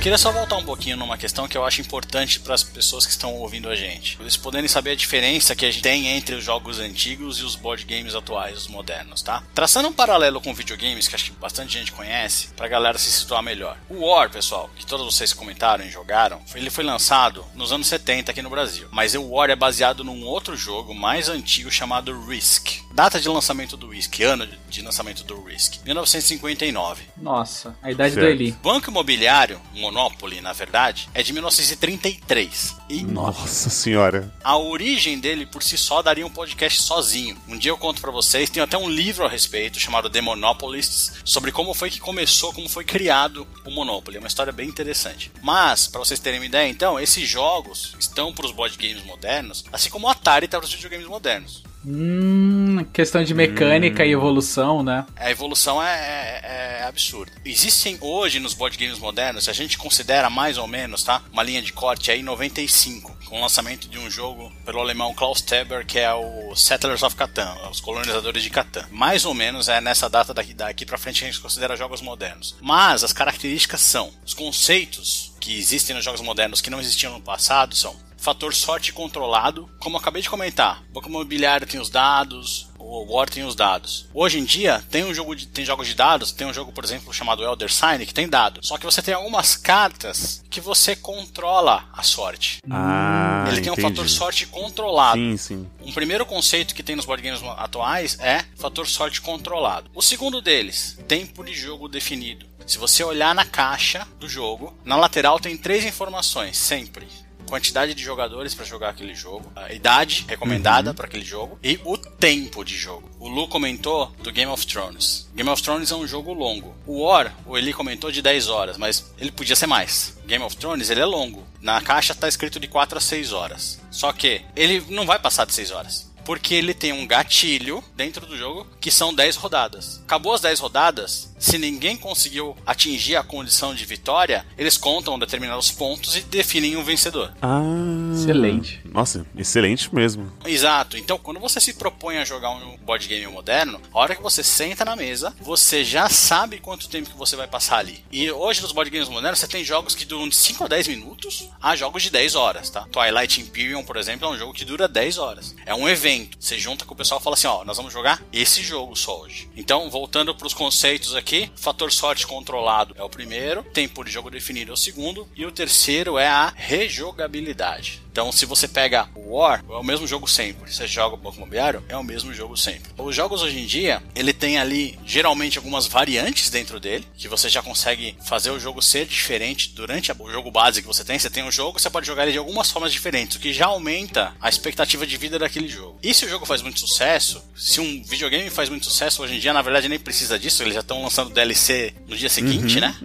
Queria só voltar um pouquinho numa questão que eu acho importante para as pessoas que estão ouvindo a gente. Eles poderem saber a diferença que a gente tem entre os jogos antigos e os board games atuais, os modernos, tá? Traçando um paralelo com videogames, que acho que bastante gente conhece, pra galera se situar melhor. O War, pessoal, que todos vocês comentaram e jogaram, ele foi lançado nos anos 70 aqui no Brasil. Mas o War é baseado num outro jogo mais antigo chamado Risk. Data de lançamento do Risk, ano de lançamento do Risk, 1959. Nossa, a idade do Certo. Eli. Banco Imobiliário, Monopoly, na verdade, é de 1933. E Nossa senhora. a origem dele por si só daria um podcast sozinho. Um dia eu conto pra vocês, tem até um livro a respeito chamado The Monopolists, sobre como foi que começou, como foi criado o Monopoly. É uma história bem interessante. Mas, pra vocês terem uma ideia, então, esses jogos estão pros board games modernos, assim como o Atari tá pros videogames modernos. Hum, questão de mecânica e evolução, né? A evolução é, é- é absurda. Existem hoje nos board games modernos, se a gente considera mais ou menos, tá? Uma linha de corte aí 95, com o lançamento de um jogo pelo alemão Klaus Teber, que é o Settlers of Catan, os colonizadores de Catan. Mais ou menos é nessa data daqui, daqui pra frente que a gente considera jogos modernos. Mas as características são, os conceitos que existem nos jogos modernos que não existiam no passado são fator sorte controlado, como eu acabei de comentar. O Banco Imobiliário tem os dados, o War tem os dados. Hoje em dia tem um jogo de, tem jogos de dados, tem um jogo, por exemplo, chamado Elder Sign que tem dados. Só que você tem algumas cartas que você controla a sorte. Ah, Ele tem um fator sorte controlado. Sim, sim. Um primeiro conceito que tem nos board games atuais é fator sorte controlado. O segundo deles, tempo de jogo definido. Se você olhar na caixa do jogo, na lateral tem três informações, sempre. Quantidade de jogadores para jogar aquele jogo, a idade recomendada para aquele jogo e o tempo de jogo. O Lu comentou do Game of Thrones. Game of Thrones é um jogo longo. O War, o Eli comentou de 10 horas, mas ele podia ser mais. Game of Thrones, ele é longo. Na caixa tá escrito de 4 a 6 horas. Só que ele não vai passar de 6 horas. Porque ele tem um gatilho dentro do jogo que são 10 rodadas. Acabou as 10 rodadas, se ninguém conseguiu atingir a condição de vitória, eles contam determinados pontos e definem um vencedor. Ah. Excelente. Nossa, excelente mesmo. Exato. Então, quando você se propõe a jogar um board game moderno, a hora que você senta na mesa, você já sabe quanto tempo que você vai passar ali. E hoje nos board games modernos, você tem jogos que duram de 5 a 10 minutos, a jogos de 10 horas, tá? Twilight Imperium, por exemplo, é um jogo que dura 10 horas. É um evento. Você junta com o pessoal e fala assim, ó, nós vamos jogar esse jogo só hoje. Então, voltando para os conceitos aqui, fator sorte controlado é o primeiro, tempo de jogo definido é o segundo, e o terceiro é a rejogabilidade. Então, se você pega o War, é o mesmo jogo sempre. Você joga o Banco Imobiliário, é o mesmo jogo sempre. Os jogos hoje em dia, ele tem ali geralmente algumas variantes dentro dele, que você já consegue fazer o jogo ser diferente durante o jogo base que você tem. Você tem um jogo, você pode jogar ele de algumas formas diferentes, o que já aumenta a expectativa de vida daquele jogo. E se o jogo faz muito sucesso, se um videogame faz muito sucesso hoje em dia, na verdade nem precisa disso, eles já estão lançando DLC no dia seguinte, né?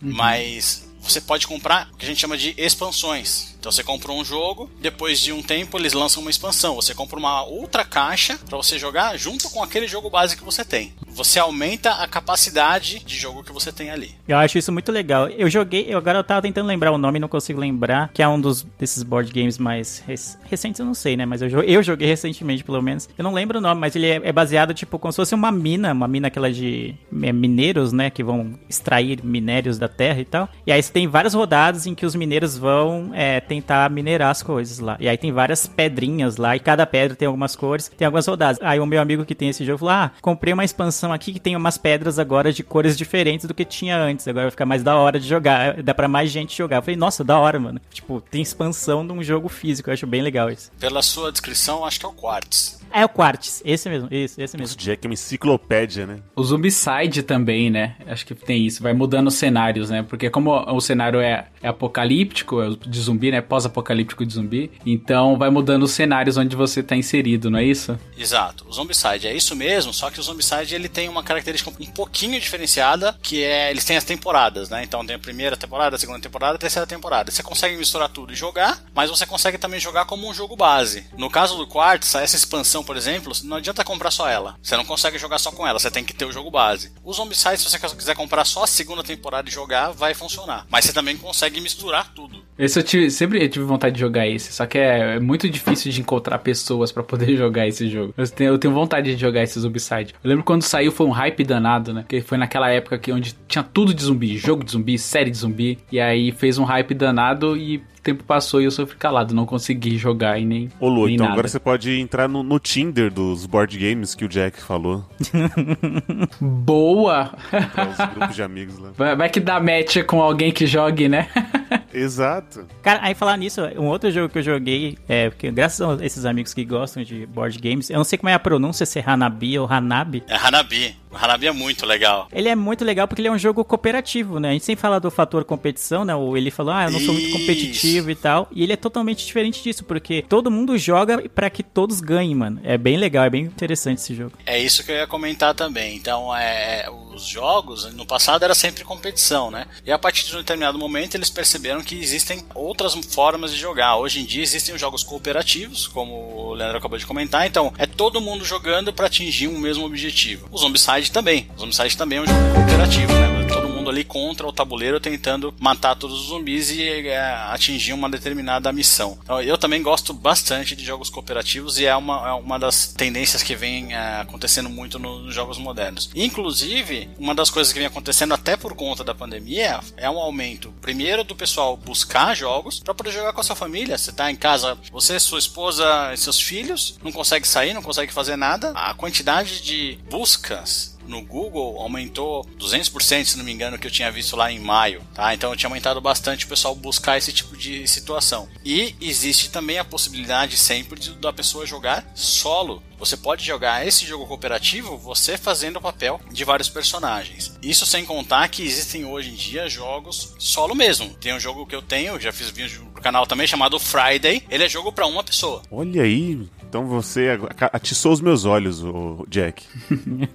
Mas você pode comprar o que a gente chama de expansões. Então você comprou um jogo, depois de um tempo eles lançam uma expansão. Você compra uma outra caixa para você jogar junto com aquele jogo base que você tem. Você aumenta a capacidade de jogo que você tem ali. Eu acho isso muito legal. Eu joguei, eu agora eu tava tentando lembrar o nome, não consigo lembrar, que é um dos desses board games mais rec- recentes, eu não sei, né? Mas eu, eu joguei recentemente, pelo menos. Eu não lembro o nome, mas ele é, é baseado, tipo, como se fosse uma mina, uma mina aquela de é, mineiros, né? Que vão extrair minérios da terra e tal. E aí você tem várias rodadas em que os mineiros vão é, tentar minerar as coisas lá. E aí tem várias pedrinhas lá, e cada pedra tem algumas cores, tem algumas rodadas. Aí o meu amigo que tem esse jogo falou: Ah, comprei uma expansão aqui que tem umas pedras agora de cores diferentes do que tinha antes. Agora vai ficar mais da hora de jogar. Dá pra mais gente jogar. Eu falei, nossa, da hora, mano. Tipo, tem expansão de um jogo físico. Eu acho bem legal isso. Pela sua descrição, acho que é o Quartz. É o Quartz, esse mesmo, esse O mesmo. Jack é uma enciclopédia, né? O Zombicide também, né? Acho que tem isso. Vai mudando os cenários, né? Porque como o cenário é, é apocalíptico, é de zumbi, né? Pós-apocalíptico de zumbi. Então vai mudando os cenários onde você tá inserido, não é isso? Exato, o Zombicide é isso mesmo, só que o Zombicide ele tem uma característica um pouquinho diferenciada, que é eles têm as temporadas, né? Então tem a primeira temporada, a segunda temporada, a terceira temporada. Você consegue misturar tudo e jogar, mas você consegue também jogar como um jogo base. No caso do Quartz, essa expansão, por exemplo, não adianta comprar só ela. Você não consegue jogar só com ela, você tem que ter o jogo base. O Zombicide, se você quiser comprar só a segunda temporada e jogar, vai funcionar. Mas você também consegue misturar tudo. Esse eu tive, sempre eu tive vontade de jogar esse, só que é, é muito difícil de encontrar pessoas pra poder jogar esse jogo. Eu tenho, eu tenho vontade de jogar esse Zombicide. Eu lembro quando saiu foi um hype danado, né? Porque foi naquela época que onde tinha tudo de zumbi, jogo de zumbi, série de zumbi, e aí fez um hype danado e tempo passou e eu sofri calado, não consegui jogar e nem Ô, Lu, nem então nada. agora você pode entrar no, no Tinder dos board games que o Jack falou. Boa! Para os grupos de amigos lá. Vai, vai que dá match com alguém que jogue, né? Exato. Cara, aí falar nisso, um outro jogo que eu joguei, é, porque graças a esses amigos que gostam de board games, eu não sei como é a pronúncia, se é Hanabi ou Hanabi. É Hanabi. O Hanabi é muito legal. Ele é muito legal porque ele é um jogo cooperativo, né? A gente sempre fala do fator competição, né? Ou ele falou, ah, eu não sou muito Isso. Competitivo e tal. E ele é totalmente diferente disso, porque todo mundo joga pra que todos ganhem, mano. É bem legal, é bem interessante esse jogo. É isso que eu ia comentar também. Então, é, os jogos, no passado era sempre competição, né? E a partir de um determinado momento eles perceberam que existem outras formas de jogar. Hoje em dia existem os jogos cooperativos, como o Leandro acabou de comentar. Então, é todo mundo jogando para atingir um mesmo objetivo. O Zombicide também. O Zombicide também é um jogo cooperativo, né? Mundo ali contra o tabuleiro tentando matar todos os zumbis e é, atingir uma determinada missão. Então, eu também gosto bastante de jogos cooperativos e é uma, é uma das tendências que vem é, acontecendo muito no- nos jogos modernos. Inclusive, uma das coisas que vem acontecendo até por conta da pandemia é um aumento, primeiro, do pessoal buscar jogos para poder jogar com a sua família. Você tá em casa, você, sua esposa e seus filhos, não consegue sair, não consegue fazer nada. A quantidade de buscas no Google aumentou 200%, se não me engano, que eu tinha visto lá em maio, tá? Então tinha aumentado bastante o pessoal buscar esse tipo de situação. E existe também a possibilidade sempre de, da pessoa jogar solo. Você pode jogar esse jogo cooperativo você fazendo o papel de vários personagens. Isso sem contar que existem hoje em dia jogos solo mesmo. Tem um jogo que eu tenho, já fiz vídeo pro canal também, chamado Friday. Ele é jogo pra uma pessoa. Olha aí, então você atiçou os meus olhos, o Jack.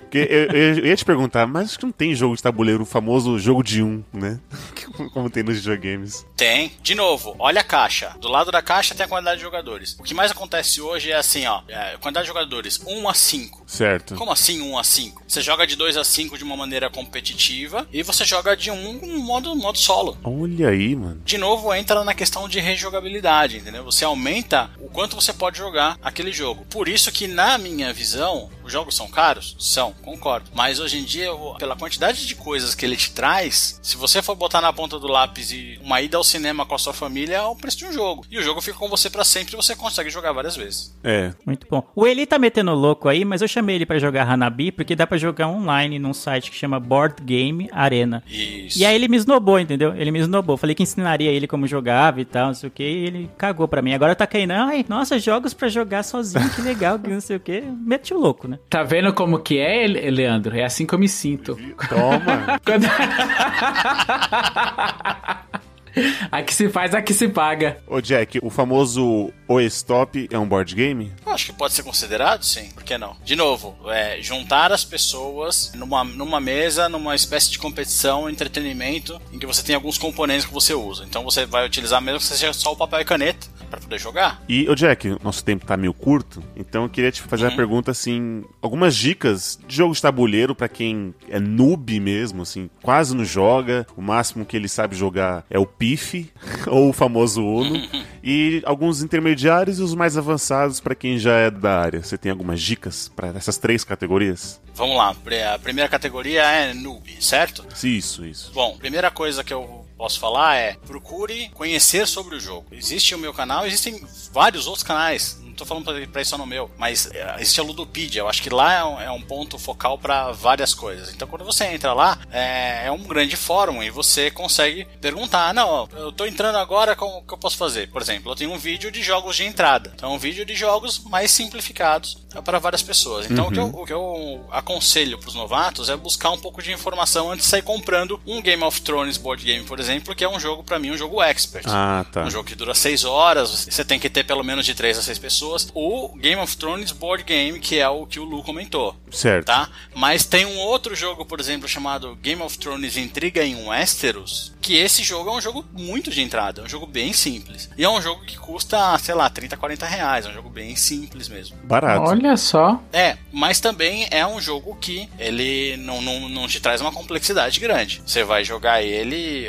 Porque eu, eu- eu ia te perguntar, mas acho que não tem jogo de tabuleiro, o famoso jogo de um, né? Como tem nos videogames. Tem. De novo, olha a caixa. Do lado da caixa tem a quantidade de jogadores. O que mais acontece hoje é assim, ó. É, quantidade de jogadores, 1 a 5. Certo. Como assim 1 a 5? Você joga de 2 a 5 de uma maneira competitiva e você joga de um no modo, modo solo. Olha aí, mano. De novo, entra na questão de rejogabilidade, entendeu? Você aumenta o quanto você pode jogar aquele jogo. Por isso que, na minha visão, jogos são caros? São, concordo. Mas hoje em dia, pela quantidade de coisas que ele te traz, se você for botar na ponta do lápis e uma ida ao cinema com a sua família, é o preço de um jogo. E o jogo fica com você pra sempre e você consegue jogar várias vezes. É. Muito bom. O Eli tá metendo louco aí, mas eu chamei ele pra jogar Hanabi porque dá pra jogar online num site que chama Board Game Arena. Isso. E aí ele me esnobou, entendeu? Ele me esnobou. Falei que ensinaria ele como jogava e tal, não sei o que, e ele cagou pra mim. Agora tá caindo, ai, nossa, jogos pra jogar sozinho, que legal, que não sei o que. Mete o louco, né? Tá vendo como que é, Le- Leandro? É assim que eu me sinto. Toma. Quando... aqui se faz, aqui se paga. Ô Jack, o famoso O Stop é um board game? Acho que pode ser considerado, sim. Por que não? De novo, é, juntar as pessoas numa, numa mesa, numa espécie de competição, entretenimento, em que você tem alguns componentes que você usa. Então você vai utilizar mesmo que seja só o papel e caneta para poder jogar. E, ô Jack, nosso tempo tá meio curto, então eu queria te fazer uma pergunta assim: algumas dicas de jogo de tabuleiro pra quem é noob mesmo, assim, quase não joga, o máximo que ele sabe jogar é o Pif, ou o famoso Uno, e alguns intermediários e os mais avançados pra quem já é da área. Você tem algumas dicas pra essas três categorias? Vamos lá, pre- a primeira categoria é noob, certo? Isso, isso. Bom, primeira coisa que eu posso falar é procure conhecer sobre o jogo. Existe o meu canal, existem vários outros canais. Tô falando pra, pra isso no meu, mas é, existe a Ludopedia. Eu acho que lá é um, é um ponto focal para várias coisas. Então, quando você entra lá, é, é um grande fórum e você consegue perguntar: "Ah, não, eu tô entrando agora, como que eu posso fazer? Por exemplo, eu tenho um vídeo de jogos de entrada. Então, é um vídeo de jogos mais simplificados para várias pessoas. Então, o, que eu, o que eu aconselho para os novatos é buscar um pouco de informação antes de sair comprando um Game of Thrones board game, por exemplo, que é um jogo, para mim, um jogo expert. Ah, tá. Um jogo que dura 6 horas, você tem que ter pelo menos de 3 a 6 pessoas. O Game of Thrones Board Game, que é o que o Lu comentou. Certo. Tá? Mas tem um outro jogo, por exemplo, chamado Game of Thrones Intriga em Westeros, que esse jogo é um jogo muito de entrada, é um jogo bem simples. E é um jogo que custa, sei lá, 30, 40 reais, é um jogo bem simples mesmo. Barato. Olha só. É, mas também é um jogo que ele não, não, não te traz uma complexidade grande. Você vai jogar ele.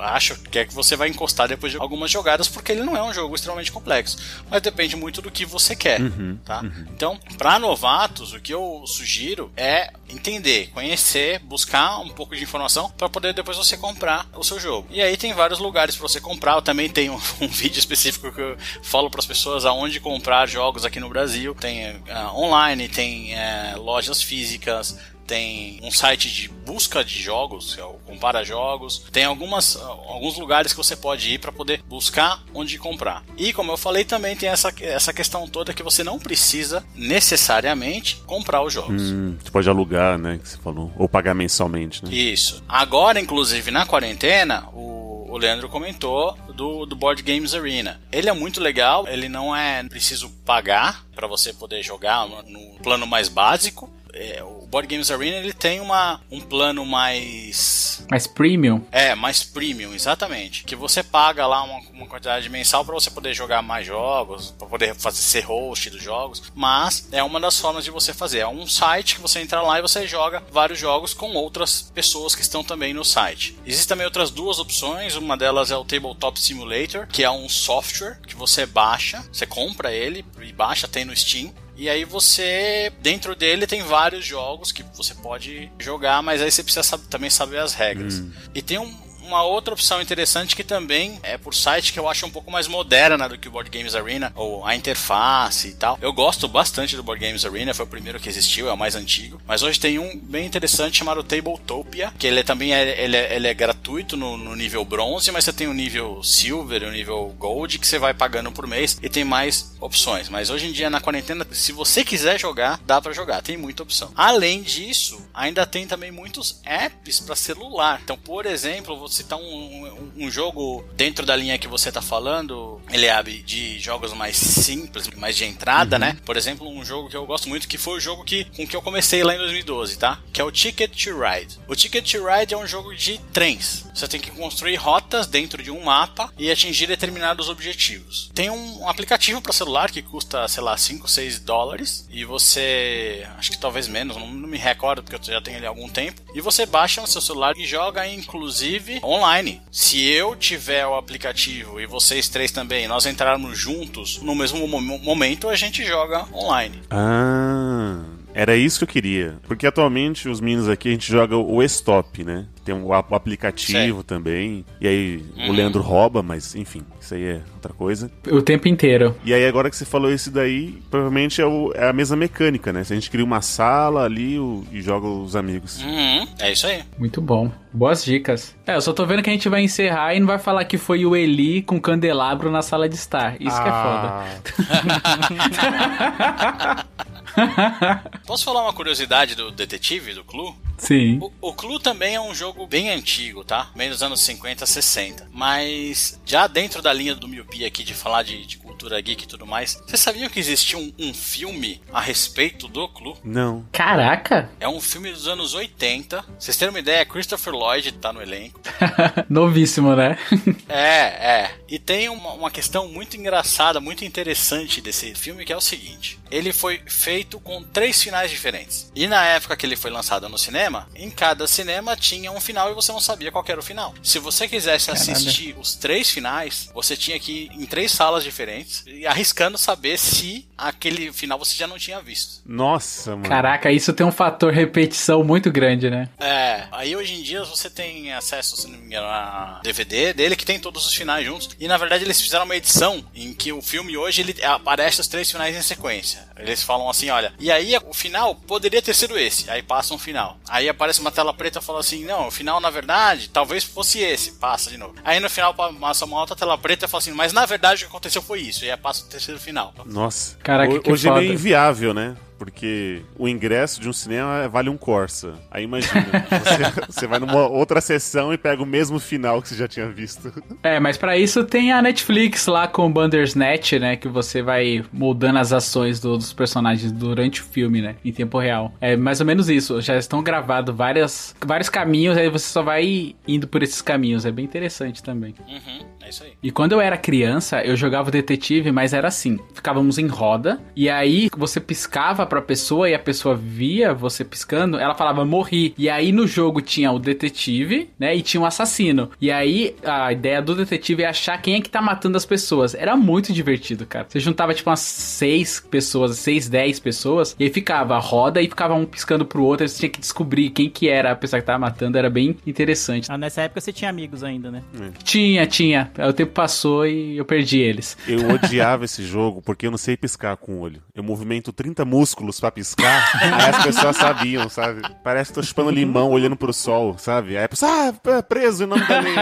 Acho que é que você vai encostar depois de algumas jogadas, porque ele não é um jogo extremamente complexo. Mas depende muito do que você quer, tá? Então, para novatos, o que eu sugiro é entender, conhecer, buscar um pouco de informação para poder depois você comprar o seu jogo. E aí tem vários lugares para você comprar. Eu também tenho um vídeo específico que eu falo para as pessoas aonde comprar jogos aqui no Brasil. Tem ah, online, tem eh, lojas físicas, tem um site de busca de jogos, que é o Compara Jogos. Tem algumas, alguns lugares que você pode ir para poder buscar onde comprar. E como eu falei, também tem essa, essa questão toda que você não precisa necessariamente comprar os jogos. Hum, você pode alugar, né? Que você falou. Ou pagar mensalmente, né? Isso. Agora, inclusive, na quarentena, o, o Leandro comentou do, do Board Games Arena. Ele é muito legal, ele não é preciso pagar para você poder jogar no, no plano mais básico. É, o Board Games Arena ele tem uma, um plano mais Mas premium. é, mais premium, exatamente. Que você paga lá uma, uma quantidade mensal para você poder jogar mais jogos, para poder fazer ser host dos jogos. Mas é uma das formas de você fazer. É um site que você entra lá e você joga vários jogos com outras pessoas que estão também no site. Existem também outras duas opções. Uma delas é o Tabletop Simulator, que é um software que você baixa, você compra ele e baixa, tem no Steam. E aí você, dentro dele tem vários jogos que você pode jogar, mas aí você precisa também saber as regras. E tem um, uma outra opção interessante que também é por site que eu acho um pouco mais moderna do que o Board Games Arena, ou a interface e tal. Eu gosto bastante do Board Games Arena, foi o primeiro que existiu, é o mais antigo. Mas hoje tem um bem interessante chamado Tabletopia, que ele é também é, ele é, ele é gratuito no, no nível bronze, mas você tem o nível silver e o nível gold que você vai pagando por mês e tem mais opções. Mas hoje em dia na quarentena, se você quiser jogar, dá pra jogar, tem muita opção. Além disso, ainda tem também muitos apps para celular. Então, por exemplo, vou citar um, um, um jogo dentro da linha que você tá falando, Eliabe, de jogos mais simples, mais de entrada, né? Por exemplo, um jogo que eu gosto muito que foi o jogo que, com que eu comecei lá em 2012, tá? Que é o Ticket to Ride. O Ticket to Ride é um jogo de trens. Você tem que construir rotas dentro de um mapa e atingir determinados objetivos. Tem um aplicativo para celular que custa, sei lá, 5, 6 dólares e você, acho que talvez menos, não, não me recordo porque eu já tenho ele há algum tempo, e você baixa no seu celular e joga inclusive online. Se eu tiver o aplicativo e vocês três também, nós entrarmos juntos no mesmo mo- momento, a gente joga online. Ah, era isso que eu queria. Porque atualmente os meninos aqui a gente joga o Stop, né? Tem o ap- o aplicativo também. E aí o Uhum. Leandro rouba, mas enfim, isso aí é outra coisa. O tempo inteiro. E aí agora que você falou isso daí, provavelmente é, o- é a mesma mecânica, né? Se a gente cria uma sala ali o- e joga os amigos. Uhum, é isso aí. Muito bom. Boas dicas. É, eu só tô vendo que a gente vai encerrar e não vai falar que foi o Eli com candelabro na sala de estar. Isso que é foda. Posso falar uma curiosidade do detetive, do Clue? Sim. O, o Clue também é um jogo bem antigo, tá? Meio dos anos 50, 60. Mas já dentro da linha do miopia aqui de falar de, de cultura geek e tudo mais, vocês sabiam que existia um, um filme a respeito do Clue? Não. Caraca! É um filme dos anos 80. Vocês terem uma ideia, Christopher Lloyd tá no elenco. Novíssimo, né? É, é. E tem uma, uma questão muito engraçada, muito interessante desse filme, que é o seguinte: ele foi feito com três finais diferentes. E na época que ele foi lançado no cinema, em cada cinema tinha um final e você não sabia qual era o final. Se você quisesse assistir os três finais, você tinha que ir em três salas diferentes e arriscando saber se aquele final você já não tinha visto. Nossa, mano. Caraca, isso tem um fator repetição muito grande, né? É, aí hoje em dia você tem acesso, se não me engano, a DVD dele que tem todos os finais juntos. E na verdade eles fizeram uma edição em que o filme hoje ele aparece os três finais em sequência. Eles falam assim, olha, e aí o final poderia ter sido esse. Aí passa um final. Aí aparece uma tela preta e fala assim, não, o final na verdade talvez fosse esse. Passa de novo. Aí no final passa uma outra tela preta e fala assim, mas na verdade o que aconteceu foi isso. E aí passa o terceiro final. Nossa. Caraca, Ho- que Hoje é foda. meio inviável, né? Porque o ingresso de um cinema vale um Corsa. Aí imagina, você, você vai numa outra sessão e pega o mesmo final que você já tinha visto. É, mas pra isso tem a Netflix lá com o Bandersnatch, né? Que você vai moldando as ações do- dos personagens durante o filme, né? Em tempo real. É mais ou menos isso. Já estão gravados várias, vários caminhos, aí você só vai indo por esses caminhos. É bem interessante também. Uhum, é isso aí. E quando eu era criança, eu jogava o detetive, mas era assim: ficávamos em roda, e aí você piscava pra pessoa e a pessoa via você piscando, ela falava morri. E aí no jogo tinha o detetive, né? E tinha um assassino. E aí a ideia do detetive é achar quem é que tá matando as pessoas. Era muito divertido, cara. Você juntava tipo umas seis pessoas, seis, dez pessoas, e aí ficava a roda e ficava um piscando pro outro, aí você tinha que descobrir quem que era a pessoa que tava matando, era bem interessante. Ah, nessa época você tinha amigos ainda, né? Tinha, tinha. Aí O tempo passou e eu perdi eles. Eu odiava esse jogo porque eu não sei piscar com o olho. Eu movimento 30 músculos pra piscar, aí as pessoas sabiam, sabe? Parece que tô chupando limão olhando pro sol, sabe? Aí a pessoa, ah, é preso nome da lei.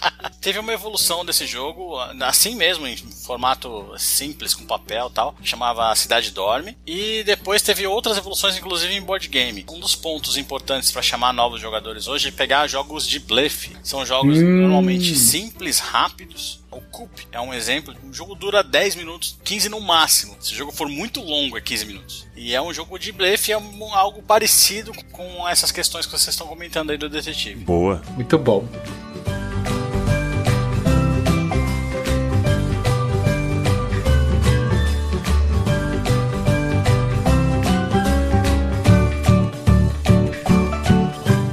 Teve uma evolução desse jogo, assim mesmo, em formato simples, com papel e tal, chamava Cidade Dorme. E depois teve outras evoluções, inclusive em board game. Um dos pontos importantes para chamar novos jogadores hoje é pegar jogos de blefe. São jogos normalmente simples, rápidos. O Coop é um exemplo. O jogo dura 10 minutos, 15 no máximo. Se o jogo for muito longo, é 15 minutos. E é um jogo de blefe, é um- algo parecido com essas questões que vocês estão comentando aí do detetive. Boa. Muito bom.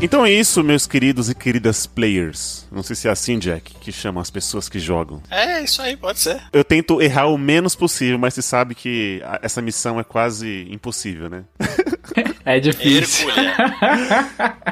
Então é isso, meus queridos e queridas players. Não sei se é assim, Jack, que chamam as pessoas que jogam. É, isso aí, pode ser. Eu tento errar o menos possível, mas você sabe que essa missão é quase impossível, né? É difícil.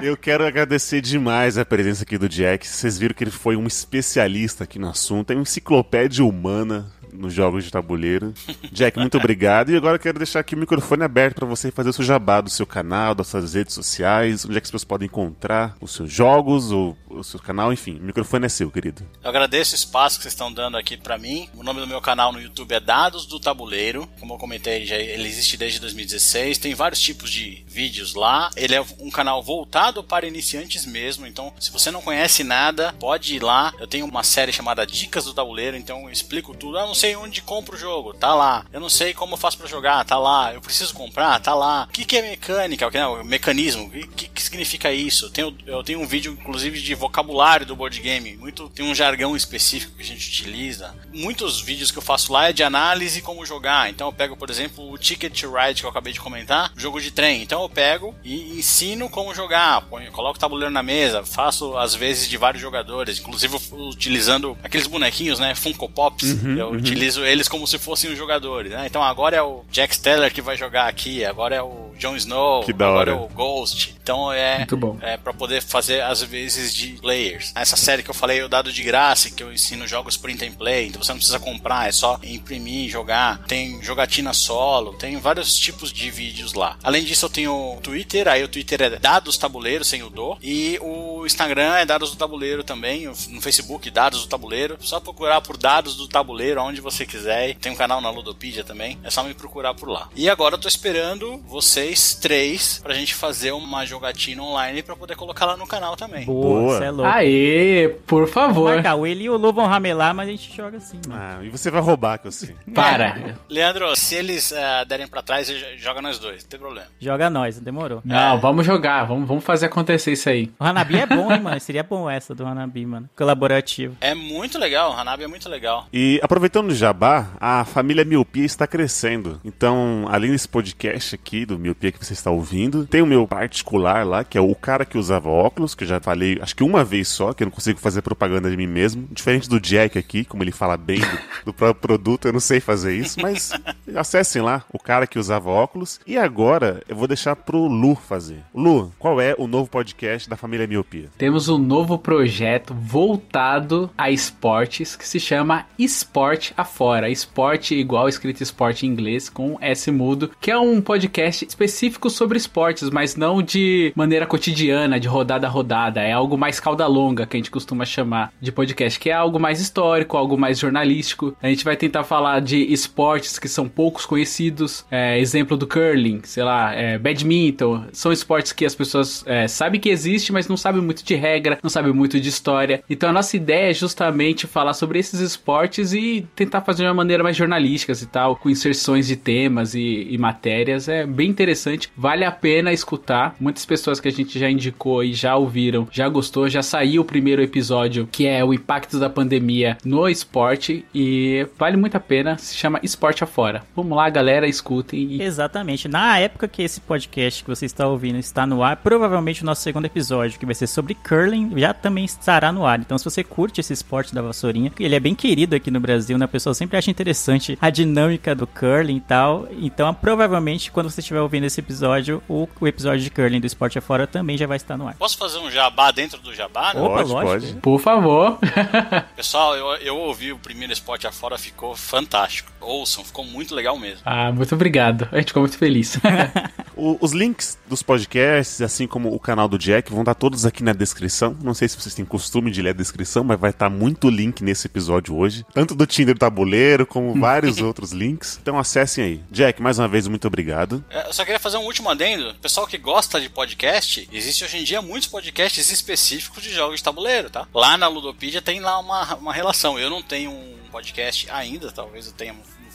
Eu quero agradecer demais a presença aqui do Jack. Vocês viram que ele foi um especialista aqui no assunto, é uma enciclopédia humana nos jogos de tabuleiro. Jack, muito obrigado. E agora quero deixar aqui o microfone aberto para você fazer o seu jabá do seu canal, das suas redes sociais, onde é que as pessoas podem encontrar os seus jogos ou o seu canal, enfim. O microfone é seu, querido. Eu agradeço o espaço que vocês estão dando aqui pra mim. O nome do meu canal no YouTube é Dados do Tabuleiro. Como eu comentei, ele existe desde 2016. Tem vários tipos de vídeos lá. Ele é um canal voltado para iniciantes mesmo. Então, se você não conhece nada, pode ir lá. Eu tenho uma série chamada Dicas do Tabuleiro. Então, eu explico tudo. Eu não sei onde compro o jogo, tá lá. Eu não sei como eu faço pra jogar, tá lá. Eu preciso comprar, tá lá. O que, que é mecânica? O que é o mecanismo? O que, que, significa isso? Eu tenho, eu tenho um vídeo, inclusive, de vocabulário do board game. Muito, tem um jargão específico que a gente utiliza. Muitos vídeos que eu faço lá é de análise como jogar. Então eu pego, por exemplo, o Ticket to Ride que eu acabei de comentar, jogo de trem. Então eu pego e ensino como jogar. Ponho, coloco o tabuleiro na mesa, faço às vezes de vários jogadores, inclusive utilizando aqueles bonequinhos, né, Funko Pops. eu utilizo eles como se fossem os jogadores, né? Então agora é o Jack Steller que vai jogar aqui, agora é o Jon Snow, Que da agora hora. é o Ghost. Então é é para poder fazer às vezes de players. Essa série que eu falei, o dado de graça, que eu ensino jogos print and play, então você não precisa comprar, é só imprimir, jogar. Tem jogatina solo, tem vários tipos de vídeos lá. Além disso, eu tenho o Twitter, aí o Twitter é Dados Tabuleiro, sem o do, e o Instagram é Dados do Tabuleiro também, no Facebook Dados do Tabuleiro. Só procurar por Dados do Tabuleiro onde você quiser. Tem um canal na Ludopedia também, é só me procurar por lá. E agora eu tô esperando vocês três pra gente fazer uma jogatina online pra poder colocar lá no canal também. Boa, você é louco. Aê, por favor. Marcar, o Eli e o Lu vão ramelar, mas a gente joga assim, mano. Ah, e você vai roubar, que eu sei. Para. Leandro, se eles eh, derem pra trás, joga nós dois, não tem problema. Joga nós, demorou. Não, vamos jogar, vamos, vamos fazer acontecer isso aí. O Hanabi é bom, hein, mano? Seria bom essa do Hanabi, mano. Colaborativo. É muito legal, o Hanabi é muito legal. E aproveitando jabá, a família Miopia está crescendo. Então, além desse podcast aqui do Miopia que você está ouvindo, tem o meu particular lá, que é o cara que usava óculos, que eu já falei, acho que uma vez só, que eu não consigo fazer propaganda de mim mesmo. Diferente do Jack aqui, como ele fala bem do, do próprio produto, eu não sei fazer isso, mas acessem lá, o cara que usava óculos. E agora eu vou deixar pro Lu fazer. Lu, qual é o novo podcast da família Miopia? Temos um novo projeto voltado a esportes que se chama Esporte Afora. Esporte igual escrito esporte em inglês com S mudo, que é um podcast específico sobre esportes, mas não de maneira cotidiana, de rodada a rodada. É algo mais cauda longa que a gente costuma chamar de podcast, que é algo mais histórico, algo mais jornalístico. A gente vai tentar falar de esportes que são poucos conhecidos, é, exemplo do curling, sei lá, é, badminton. São esportes que as pessoas é, sabem que existe, mas não sabem muito de regra, não sabem muito de história. Então a nossa ideia é justamente falar sobre esses esportes e tentar fazer de uma maneira mais jornalística e tal, com inserções de temas e, e matérias. É bem interessante, vale a pena escutar. Muitas pessoas que a gente já indicou e já ouviram, já gostou, já saiu o primeiro episódio, que é o impacto da pandemia no esporte e vale muito a pena, se chama Esporte Afora. Vamos lá, galera, escutem e Exatamente. Na época que esse podcast que você está ouvindo está no ar, provavelmente o nosso segundo episódio, que vai ser sobre curling, já também estará no ar. Então, se você curte esse esporte da vassourinha, ele é bem querido aqui no Brasil, né? A pessoa sempre acha interessante a dinâmica do curling e tal. Então, provavelmente, quando você estiver ouvindo esse episódio, o, o episódio de curling do Esporte Afora também já vai estar no ar. Posso fazer um jabá dentro do jabá? né? Opa, Pode, lógico. pode. por favor. Pessoal, eu, eu ouvi o primeiro spot afora, ficou fantástico. Ouçam, ficou muito legal mesmo. ah, muito obrigado. A gente ficou muito feliz. O- os links dos podcasts, assim como o canal do Jack, vão estar todos aqui na descrição. Não sei se vocês têm costume de ler a descrição, mas vai estar muito link nesse episódio hoje. Tanto do Tinder Tabuleiro, como vários outros links. Então acessem aí. Jack, mais uma vez, muito obrigado. É, Eu só queria fazer um último adendo. Pessoal que gosta de podcast, existe hoje em dia muitos podcasts específicos de jogos de tabuleiro, tá? Lá na Ludopedia tem lá uma, uma relação. Eu não tenho um podcast ainda, talvez eu tenha.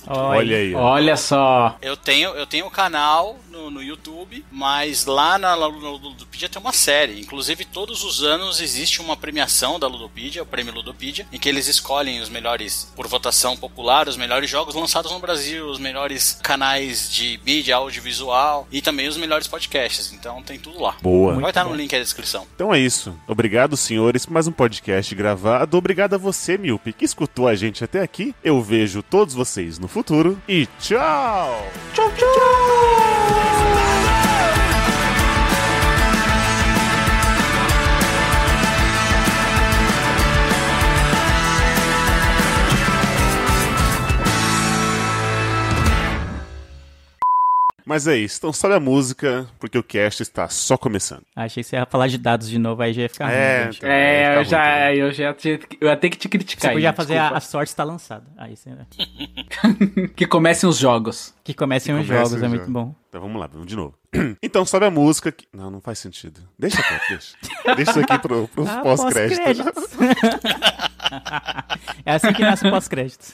Olha Olha aí. ó. Olha só. Eu tenho, eu tenho um canal no no, YouTube, mas lá na Ludopedia tem uma série. Inclusive, todos os anos existe uma premiação da Ludopedia, o Prêmio Ludopedia, em que eles escolhem os melhores, por votação popular, os melhores jogos lançados no Brasil, os melhores canais de mídia audiovisual e também os melhores podcasts. Então tem tudo lá. Boa. Vai estar no link aí na descrição. Então é isso. Obrigado, senhores, por mais um podcast gravado. Obrigado a você, Miope, que escutou a gente até aqui. Eu vejo todos vocês no futuro e tchau! Tchau, Mas é isso, então sobe a música, porque o cast está só começando. Achei que você ia falar de dados de novo, aí já ia ficar É, ruim, então. É, eu bom, já, bom. eu já tinha, eu ia ter que te criticar. Você podia aí, fazer a, a sorte está lançada. Aí você... Que comecem os jogos. Que comecem os Começa jogos, o é muito jogo. bom. Então vamos lá, vamos de novo. Então sobe a música. que- Não, não faz sentido. Deixa quieto, deixa. Deixa isso aqui pro, pro Ah, pós-crédito. pós-créditos. é assim que nasce o pós-créditos.